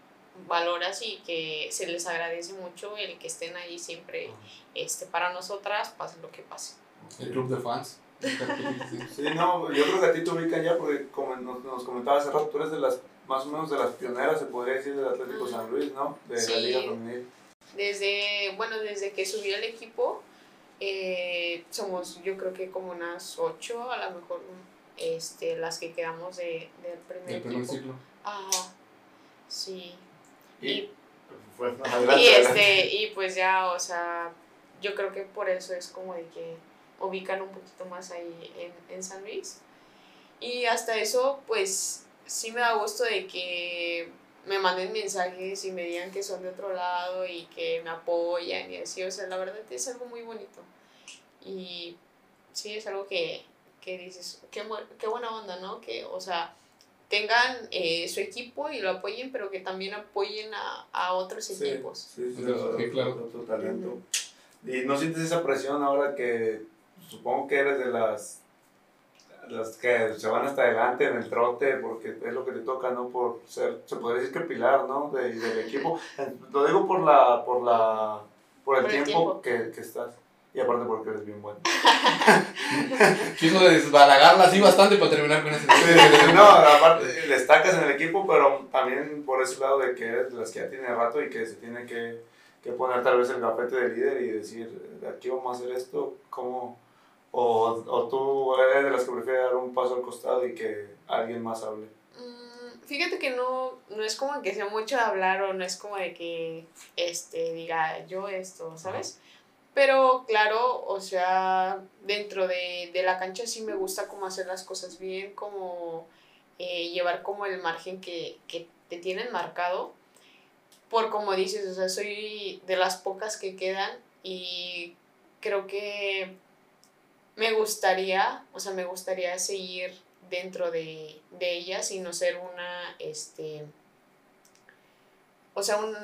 valoras y que se les agradece mucho el que estén ahí siempre este, para nosotras, pase lo que pase. El club de fans. <laughs> Sí, no, yo creo que a ti te ubican ya porque como nos, nos comentabas hace rato, tú eres de las, más o menos de las pioneras, se podría decir, del Atlético San Luis, ¿no? De la Sí. Liga Femenil. Desde, bueno, desde que subió el equipo, eh, somos yo creo que como unas ocho, a lo mejor este, las que quedamos de, del primer El primer ciclo. Ajá, sí. Y, Y, pues, y, este, y pues ya, o sea, yo creo que por eso es como de que ubican un poquito más ahí en, en San Luis. Y hasta eso, pues sí me da gusto de que me manden mensajes y me digan que son de otro lado y que me apoyan y así, o sea, la verdad es algo muy bonito. Y sí, es algo que, que dices, qué, bu- qué buena onda, ¿no? Que, o sea, tengan eh, su equipo y lo apoyen, pero que también apoyen a, a otros Sí, equipos. sí, sí, Sí, claro. otro talento. ¿Y no sientes esa presión ahora que supongo que eres de las, las que se van hasta adelante en el trote porque es lo que te toca, ¿no? Por ser, se podría decir que pilar, ¿no? De, del equipo. Lo digo por la, por la, por el, Por el tiempo, tiempo. Que, que estás. Y aparte porque eres bien bueno. <laughs> Quiso desbalagarla así bastante para terminar con ese. no, aparte destacas en el equipo, pero también por ese lado de que eres de las que ya tiene rato y que se tiene que, que poner tal vez el gafete de líder y decir, de aquí vamos a hacer esto, ¿cómo? O, o tú eres de las que prefiere dar un paso al costado y que alguien más hable. Mm, Fíjate que no, no es como que sea mucho de hablar o no es como de que este, diga yo esto, ¿sabes? Pero claro, o sea, dentro de, de la cancha sí me gusta como hacer las cosas bien, como eh, llevar como el margen que, que te tienen marcado. Por como dices, o sea, soy de las pocas que quedan y creo que me gustaría, o sea, me gustaría seguir dentro de, de ellas y no ser una, este, o sea, un,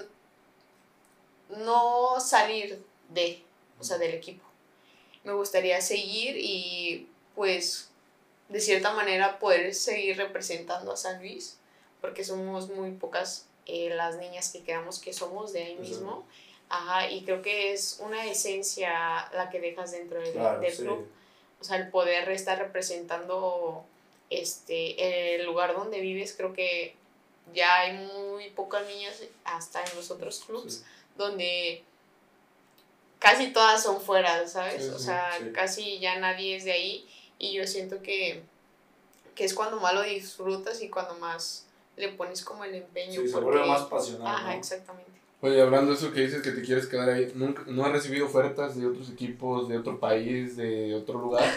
no salir de, o sea, del equipo. Me gustaría seguir y pues de cierta manera poder seguir representando a San Luis, porque somos muy pocas eh, las niñas que quedamos que somos de ahí mismo. Ajá, y creo que es una esencia la que dejas dentro del, Claro, del sí. O sea, el poder estar representando este, el lugar donde vives, creo que ya hay muy pocas niñas, hasta en los otros clubs, Sí. donde casi todas son fuera, ¿sabes? Sí, o sea, sí. casi ya nadie es de ahí y yo siento que, que es cuando más lo disfrutas y cuando más le pones como el empeño. Sí, se vuelve más pasional. Ajá, ¿no? exactamente. Oye, hablando de eso que dices que te quieres quedar ahí, ¿nunca, ¿no has recibido ofertas de otros equipos, de otro país, de otro lugar? <laughs>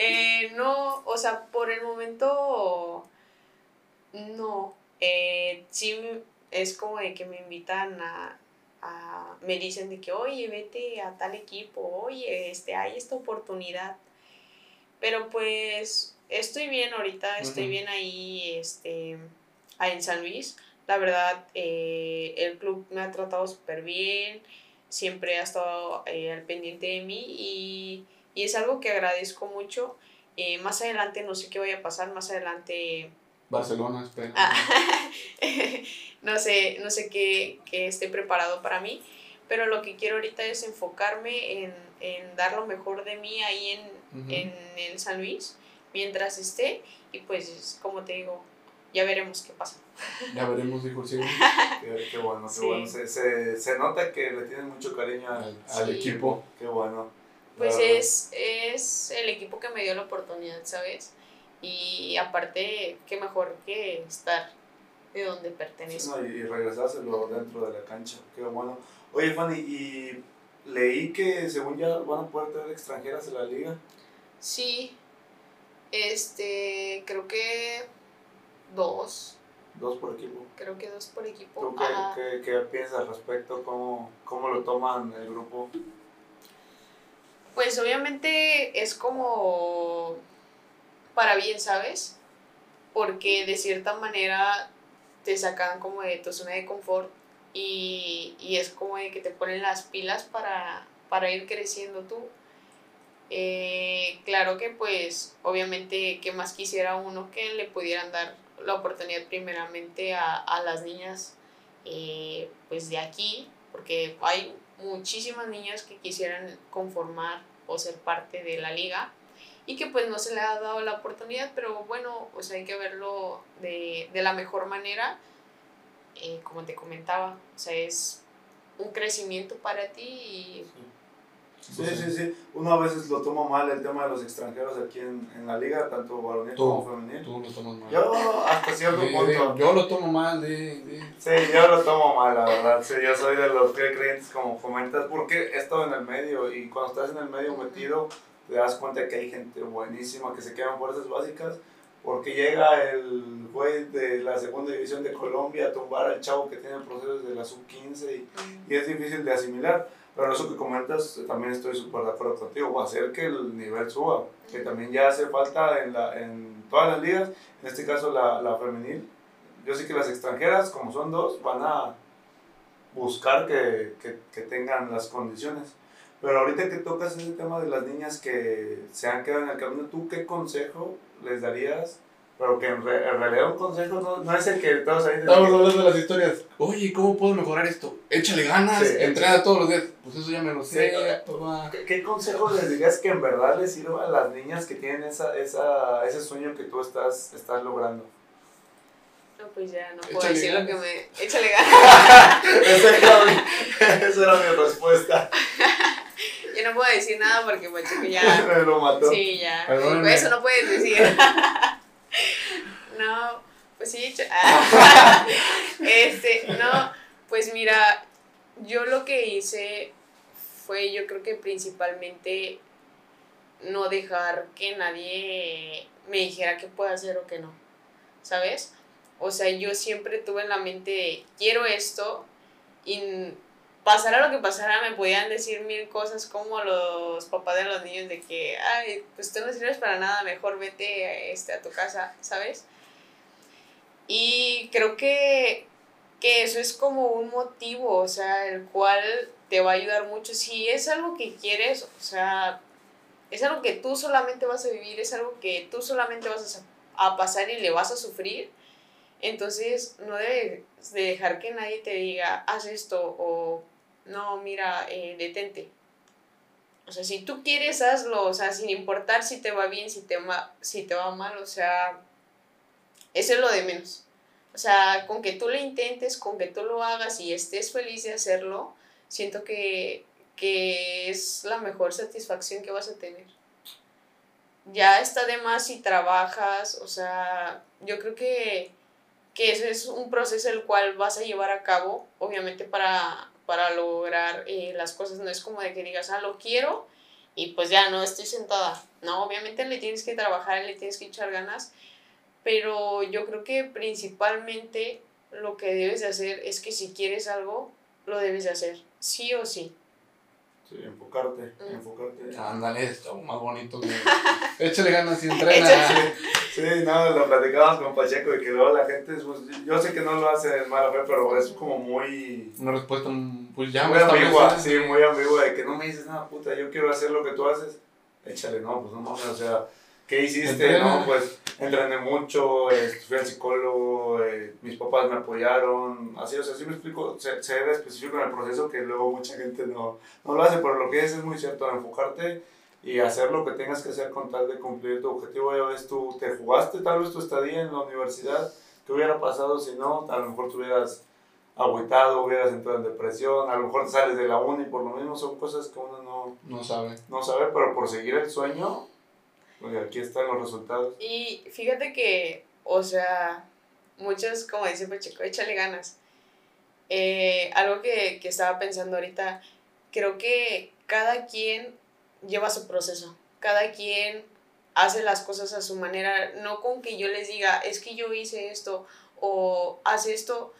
Eh, no, o sea, por el momento no. Eh, sí es como de que me invitan a, a- me dicen de que, oye, vete a tal equipo, oye, este, hay esta oportunidad. Pero pues estoy bien ahorita, estoy bien ahí, este, ahí en San Luis. La verdad, eh, el club me ha tratado súper bien, siempre ha estado eh, al pendiente de mí y, y es algo que agradezco mucho. Eh, más adelante no sé qué vaya a pasar, más adelante Barcelona, espera. Ah, <laughs> no sé, no sé qué, qué esté preparado para mí, pero lo que quiero ahorita es enfocarme en, en dar lo mejor de mí ahí en, Ujú. en el San Luis mientras esté y pues como te digo, ya veremos qué pasa. Ya veremos, dijo el ciego, <laughs> Qué, qué bueno, qué Sí. bueno. Se, se, se nota que le tienes mucho cariño al, Sí. equipo. Qué bueno. Pues es, es el equipo que me dio la oportunidad, ¿sabes? Y aparte, qué mejor que estar de donde Sí, pertenezco. no, y, y regresárselo dentro de la cancha. Qué bueno. Oye, Fanny, y leí que según ya van a poder tener extranjeras en la liga. Sí, este, creo que dos. Dos por equipo. Creo que dos por equipo. ¿Tú qué, qué, qué, piensas al respecto? ¿Cómo, ¿Cómo lo toman el grupo? Pues obviamente es como para bien, ¿sabes? Porque de cierta manera te sacan como de tu zona de confort y, y es como de que te ponen las pilas para, para ir creciendo tú. Eh, claro que pues obviamente que más quisiera uno que le pudieran dar la oportunidad primeramente a, a las niñas eh, pues de aquí, porque hay muchísimas niñas que quisieran conformar o ser parte de la liga y que pues no se le ha dado la oportunidad, pero bueno, pues hay que verlo de, de la mejor manera, eh, como te comentaba, o sea, es un crecimiento para ti y... sí, sí. Uno a veces lo toma mal el tema de los extranjeros aquí en, en la liga, tanto varonil como femenil. Tú lo tomas mal. Yo hasta cierto punto. yo lo tomo mal, de, Sí, yo lo tomo mal, la verdad. Sí, yo soy de los que creyentes como comentas, porque he estado en el medio y cuando estás en el medio metido, te das cuenta que hay gente buenísima que se quedan en fuerzas básicas. Porque llega el juez de la segunda división de Colombia a tumbar al chavo que tiene procesos de la sub-15 y, y es difícil de asimilar. Pero eso que comentas, también estoy súper de acuerdo contigo, hacer que el nivel suba, que también ya hace falta en, la, en todas las ligas, en este caso la, la femenil. Yo sé que las extranjeras, como son dos, van a buscar que, que, que tengan las condiciones. Pero ahorita que tocas ese tema de las niñas que se han quedado en el camino, ¿tú qué consejo les darías pero que en, re, en, realidad un consejo no, no es el que todos ahí... Estamos hablando de las historias. Oye, ¿cómo puedo mejorar esto? Échale ganas, sí, entrena todos los días. Pues eso ya me lo sé. Sí, ¿Qué, ¿Qué, consejo les dirías que en verdad les sirva a las niñas que tienen esa, esa, ese sueño que tú estás, estás logrando? No, pues ya, no puedo échale decir ganas. lo que me... Échale <laughs> ganas. Esa era mi respuesta. <laughs> Yo no puedo decir nada porque pues ya... <laughs> me lo mató. Sí, ya. Perdóname. Eso no puedes decir. No, pues sí. <laughs> este, no, pues mira, yo lo que hice fue, yo creo que principalmente no dejar que nadie me dijera qué puedo hacer o qué no, ¿sabes? O sea, yo siempre tuve en la mente, quiero esto, y pasara lo que pasara, me podían decir mil cosas como los papás de los niños de que, ay, pues tú no sirves para nada, mejor vete este, a tu casa, ¿sabes? Y creo que, que eso es como un motivo, o sea, el cual te va a ayudar mucho. Si es algo que quieres, o sea, es algo que tú solamente vas a vivir, es algo que tú solamente vas a, a pasar y le vas a sufrir, entonces no debes de dejar que nadie te diga, haz esto o no, mira, eh, detente. O sea, si tú quieres, hazlo, o sea, sin importar si te va bien, si te, va, si te va mal, o sea, eso es lo de menos. O sea, con que tú lo intentes, con que tú lo hagas y estés feliz de hacerlo, siento que, que es la mejor satisfacción que vas a tener. Ya está de más si trabajas, o sea, yo creo que, que eso es un proceso el cual vas a llevar a cabo, obviamente para, para lograr eh, las cosas. No es como de que digas, ah, lo quiero y pues ya no estoy sentada. No, obviamente le tienes que trabajar, le tienes que echar ganas, pero yo creo que principalmente lo que debes de hacer es que si quieres algo, lo debes de hacer, sí o sí. Sí, enfocarte, mm. enfocarte. Ándale, esto más bonito que... <laughs> Échale ganas y entrena. Sí, no, lo platicábamos con Pacheco y que luego la gente, pues, yo sé que no lo hace en mala fe, pero es como muy... Una respuesta, pues ya... Muy ambigua, sí, muy ambigua, de que no me dices nada, puta, yo quiero hacer lo que tú haces, échale, no, pues no mames, o sea, ¿qué hiciste? Entrena. No, pues entrené mucho, eh, fui al psicólogo, eh, mis papás me apoyaron, así, o sea, sí me explico, ser, ser específico en el proceso que luego mucha gente no, no lo hace, pero lo que es es muy cierto, enfocarte y hacer lo que tengas que hacer con tal de cumplir tu objetivo. Ya ves, tú te jugaste tal vez tu estadía en la universidad, ¿qué hubiera pasado si no? A lo mejor te hubieras agüitado, hubieras entrado en depresión, a lo mejor te sales de la uni por lo mismo, son cosas que uno no, no sabe. No sabe, pero por seguir el sueño, pues aquí están los resultados. Y fíjate que, o sea, muchos, como dice Pacheco, échale ganas. Eh, algo que, que estaba pensando ahorita, creo que cada quien lleva su proceso, cada quien hace las cosas a su manera, no con que yo les diga, es que yo hice esto o haz esto,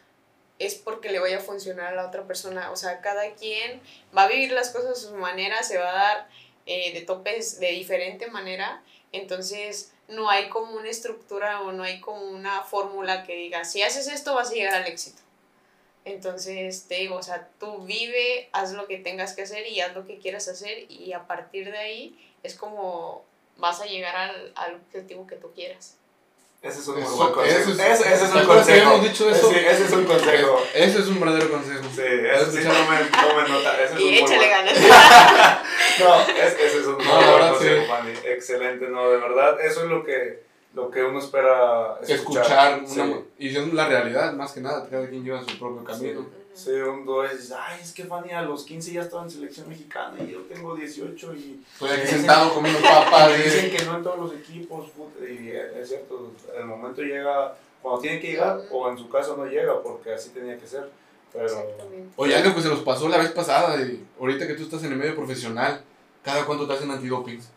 es porque le vaya a funcionar a la otra persona. O sea, cada quien va a vivir las cosas a su manera, se va a dar eh, de topes de diferente manera. Entonces, no hay como una estructura o no hay como una fórmula que diga, si haces esto vas a llegar al éxito. Entonces, te digo, o sea, tú vive, haz lo que tengas que hacer y haz lo que quieras hacer y a partir de ahí es como vas a llegar al, al objetivo que tú quieras. Ese es un muy Eso- buen consejo. eso es- Ese, ese es ¿te un consejo. dicho eso? Ese es un consejo. Ese es un verdadero consejo. Sí, ese sí, tomen, tomen nota. Ese es un Y échale ganas. <laughs> <laughs> <laughs> No, es- es un muy No, la buen verdad, sí. Excelente, no, de verdad, eso es lo que, lo que uno espera escuchar. Escuchar, Sí. una, y es la realidad, más que nada, cada quien lleva su propio camino. Sí, uno dice, ay, es que Fanny a los 15 ya estaba en selección mexicana y yo tengo 18 y Estoy aquí Sí, <laughs> sentado comiendo papas. <laughs> y- dicen que no en todos los equipos, y es cierto, el momento llega cuando tiene que llegar o en su caso no llega porque así tenía que ser, pero. Oye, algo que se nos pasó la vez pasada, y ahorita que tú estás en el medio profesional, ¿cada cuánto te hacen antidopings?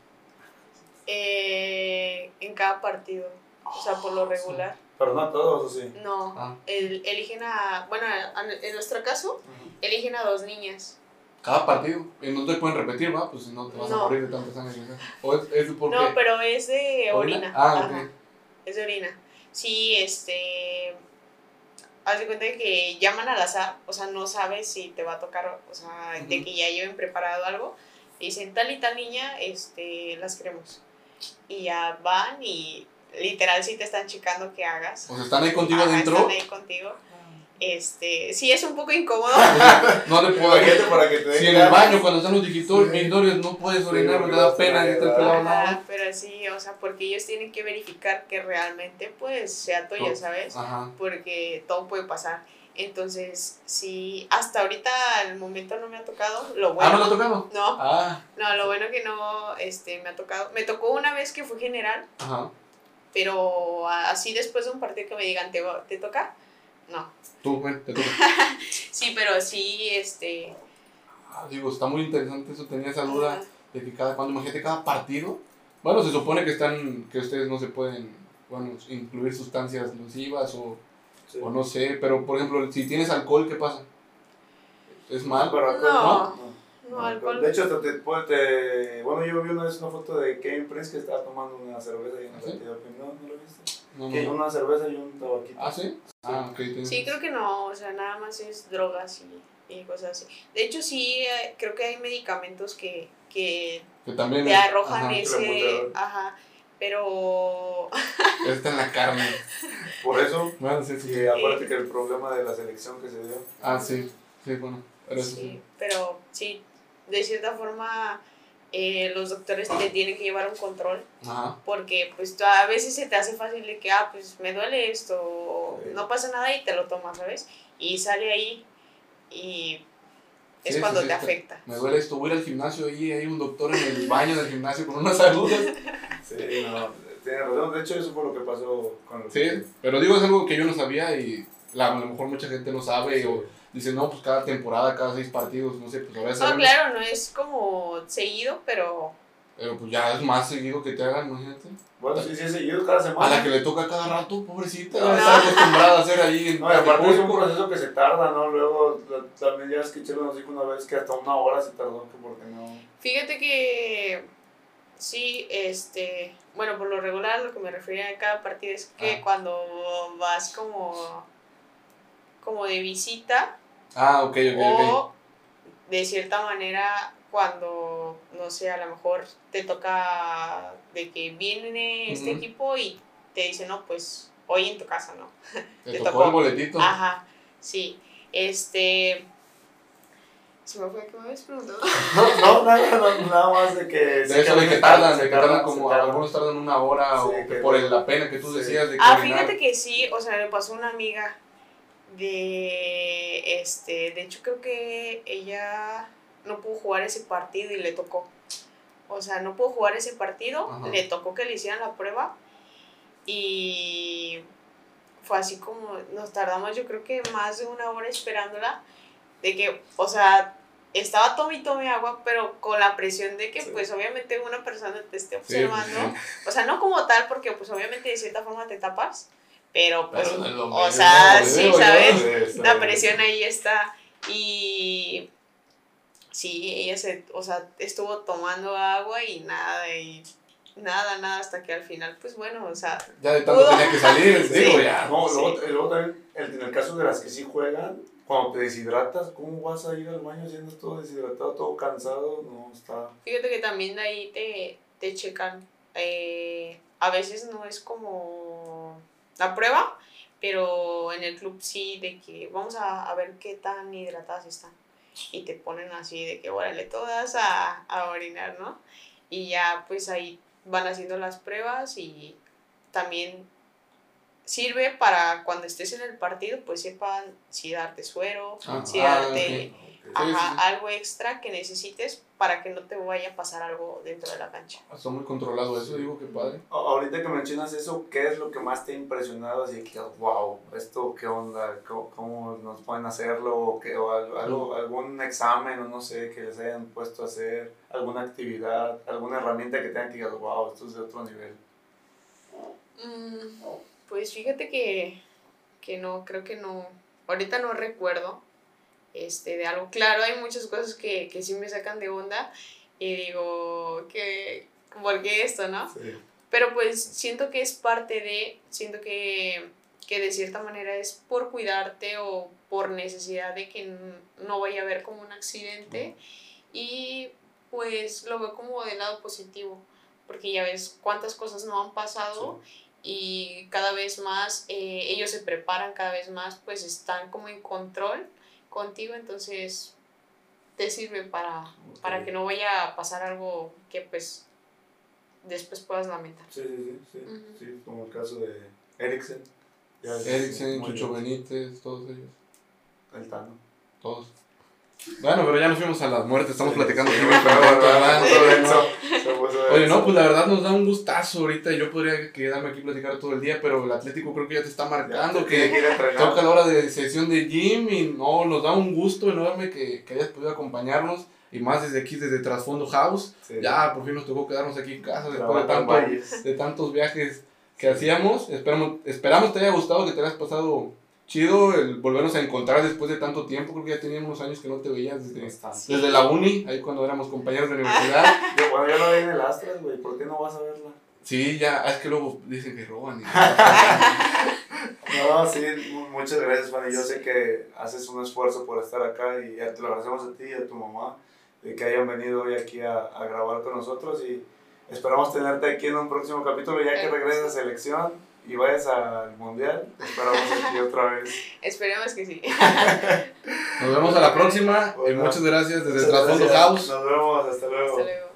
Eh, en cada partido, o sea, por lo regular. pero no todos, ¿o sí? No, Ah. el- eligen a, bueno, a- en nuestro caso, eligen a dos niñas. Cada partido. Y no te pueden repetir, ¿va? Pues si no te vas a No. morir de tanta sangre. ¿no? ¿O es, es porque No, pero es de orina. Ah, Ajá, ok. Es de orina. Sí, este. Haz de cuenta de que llaman al azar, o sea, no sabes si te va a tocar, o sea, de Ujú. que ya lleven preparado algo. Y dicen, tal y tal niña, este, las queremos. Y ya van y literal sí te están checando que hagas. O sea, están ahí contigo Ajá, adentro. Están ahí contigo. Este, sí, es un poco incómodo. <laughs> No te puedo Imagínate para que te den Si en el baño, cuando están los digitor- Sí. dictorios, no puedes Sí, orinar, porque me da pena que pelado lado. pero sí, o sea, porque ellos tienen que verificar que realmente, pues, sea tuya. ¿sabes? Ajá. Porque todo puede pasar. Entonces, sí, hasta ahorita al momento no me ha tocado. Lo Ah, bueno. ¿no lo ha tocado? No, Ah, no, lo bueno que no, este, me ha tocado. Me tocó una vez que fue general, ajá. pero así después de un partido que me digan, ¿te, va- te toca? No. Tú, bueno, te toca. <laughs> Sí, pero sí, este... Ah, digo, está muy interesante eso. Tenía esa duda de que cada, cuando imagínate cada partido. Bueno, se supone que están, que ustedes no se pueden, bueno, incluir sustancias nocivas o, Sí. o no sé, pero por ejemplo, si tienes alcohol, ¿qué pasa? ¿Es mal? Pero alcohol, No, no, no. De hecho, te, te- bueno, yo vi una vez una foto de Kevin Prince que estaba tomando una cerveza y en el ¿Sí? antidoping. No, no lo viste. No, no, Que no. una cerveza y un tabaquito. ¿Ah, sí? Ah, ok. tienes- Sí, creo que no, o sea, nada más es drogas y, y cosas así. De hecho, sí, eh, creo que hay medicamentos que, que Que también te es- arrojan ajá, ese... Ajá, pero... <laughs> Está en la carne. Por eso, Bueno, sí, sí. y acuérdate que el problema de la selección que se dio. Ah, sí. Sí, bueno. Pero Sí, sí. pero sí, de cierta forma eh, los doctores te tienen que llevar un control Ajá. porque pues tú- a veces se te hace fácil de que, ah, pues me duele esto, o no pasa nada y te lo tomas, ¿sabes? Y sale ahí y es Sí, cuando sí, te sí, afecta. Me duele esto, voy al gimnasio y hay un doctor en el baño del gimnasio con unas agujas. <laughs> Sí, no, tiene razón. De hecho, eso fue lo que pasó con el. Sí, pero digo, es algo que yo no sabía y la, a lo mejor mucha gente no sabe Sí. o dice, no, pues cada temporada, cada seis partidos, no sé, pues ahora No, claro, no es como seguido, pero Pero pues ya es más seguido que te hagan, imagínate. Bueno, sí, sí, seguido cada A semana. la que le toca cada rato, pobrecita, No. está acostumbrada a hacer ahí en No, y aparte es un proceso que se tarda, ¿no? Luego, también ya escuché nos dijo una vez que hasta una hora se tardó, que porque no. fíjate que sí, este, bueno, por lo regular lo que me refería a cada partido es que Ah. cuando vas como, como de visita Ah, ok, ok, ok. o de cierta manera cuando, no sé, a lo mejor te toca de que viene este equipo y te dice, no, pues hoy en tu casa, ¿no? <laughs> Te te tocó tocó. el boletito. Ajá, sí. Este. Se me fue que me habías preguntado. <laughs> No, no, nada, no, nada más de que. De eso de que tardan, de que tardan se como, tardan. algunos tardan una hora Sí, o que- que por el- la pena que tú sí. decías de Ah, caminar. fíjate que sí, o sea, me pasó una amiga de. Este. De hecho, creo que ella no pudo jugar ese partido y le tocó. O sea, no pudo jugar ese partido, Ajá. le tocó que le hicieran la prueba y fue así como nos tardamos yo creo que más de una hora esperándola de que, o sea, estaba tome y tome agua, pero con la presión de que pues obviamente una persona te esté Sí, observando. O sea, no como tal, porque pues obviamente de cierta forma te tapas, pero pues, Pero o sea, sí, veo. ¿sabes? La presión ahí está. Y sí, ella se, o sea, estuvo tomando agua y nada, y nada, nada, hasta que al final, pues bueno, o sea, Ya de tanto Pudo. tenía que salir, <laughs> Sí. digo, ya. No, Sí. luego, luego también, en el caso de las que sí juegan, cuando te deshidratas, ¿cómo vas a ir al baño siendo todo deshidratado, todo cansado? No, está... fíjate que también de ahí te, te checan. eh, a veces no es como la prueba, pero en el club sí, de que vamos a, a ver qué tan hidratadas están. Y te ponen así de que, órale, todas a, a orinar, ¿no? Y ya pues ahí van haciendo las pruebas y también sirve para cuando estés en el partido, pues sepan si darte suero, Ah, si ah, darte. Ajá, algo extra que necesites para que no te vaya a pasar algo dentro de la cancha. Está muy controlado eso, digo, qué padre. A- Ahorita que mencionas eso, ¿qué es lo que más te ha impresionado? Así que, wow, ¿esto qué onda? ¿Cómo, cómo nos pueden hacerlo? ¿O, qué, o algo, algo- algún examen o no sé que les hayan puesto a hacer? ¿Alguna actividad? ¿Alguna herramienta que tengan que digas, wow, esto es de otro nivel? Mm, pues fíjate que, que no, creo que no, ahorita no recuerdo este, de algo. Claro, hay muchas cosas que, que sí me sacan de onda y digo, que, ¿por qué esto, no? Sí. Pero pues siento que es parte de, siento que, que de cierta manera es por cuidarte o por necesidad de que no vaya a haber como un accidente y pues lo veo como del lado positivo, porque ya ves cuántas cosas no han pasado y cada vez más eh, ellos se preparan, cada vez más pues están como en control contigo, entonces te sirve para, para que no vaya a pasar algo que pues después puedas lamentar. Sí, sí, sí, sí, Ujú. sí, como el caso de Eriksen. Eriksen, Chucho bien. Benítez, todos ellos. El Tano. Todos. Bueno, pero ya nos fuimos a las muertes, estamos Sí, platicando sí, sí, Oye, no, pues la verdad nos da un gustazo ahorita. Yo podría quedarme aquí a platicar todo el día, pero el Atlético creo que ya te está marcando que toca la hora de sesión de gym y no, nos da un gusto enorme que, que hayas podido acompañarnos y más desde aquí, desde Trasfondo House. Sí. Ya por fin nos tocó quedarnos aquí en casa después de, tanto, de tantos viajes que hacíamos. Esperamos, esperamos te haya gustado, que te hayas pasado chido el volvernos a encontrar después de tanto tiempo. Creo que ya teníamos unos años que no te veías desde, desde la uni, ahí cuando éramos compañeros de universidad. <laughs> Yo, bueno, yo lo vi en el Astras, güey. ¿Por qué no vas a verla? Sí, ya, ah, es que luego dicen que roban. y- <laughs> No, sí, mu- muchas gracias, Fanny. Yo sé que haces un esfuerzo por estar acá y ya te lo agradecemos a ti y a tu mamá de que hayan venido hoy aquí a, a grabar con nosotros y esperamos tenerte aquí en un próximo capítulo ya que regreses a selección y vayas al mundial. Te esperamos aquí otra vez. <laughs> Esperemos que sí. Nos vemos a la próxima y muchas gracias desde Trasfondo. House. Nos vemos, hasta luego. Hasta luego.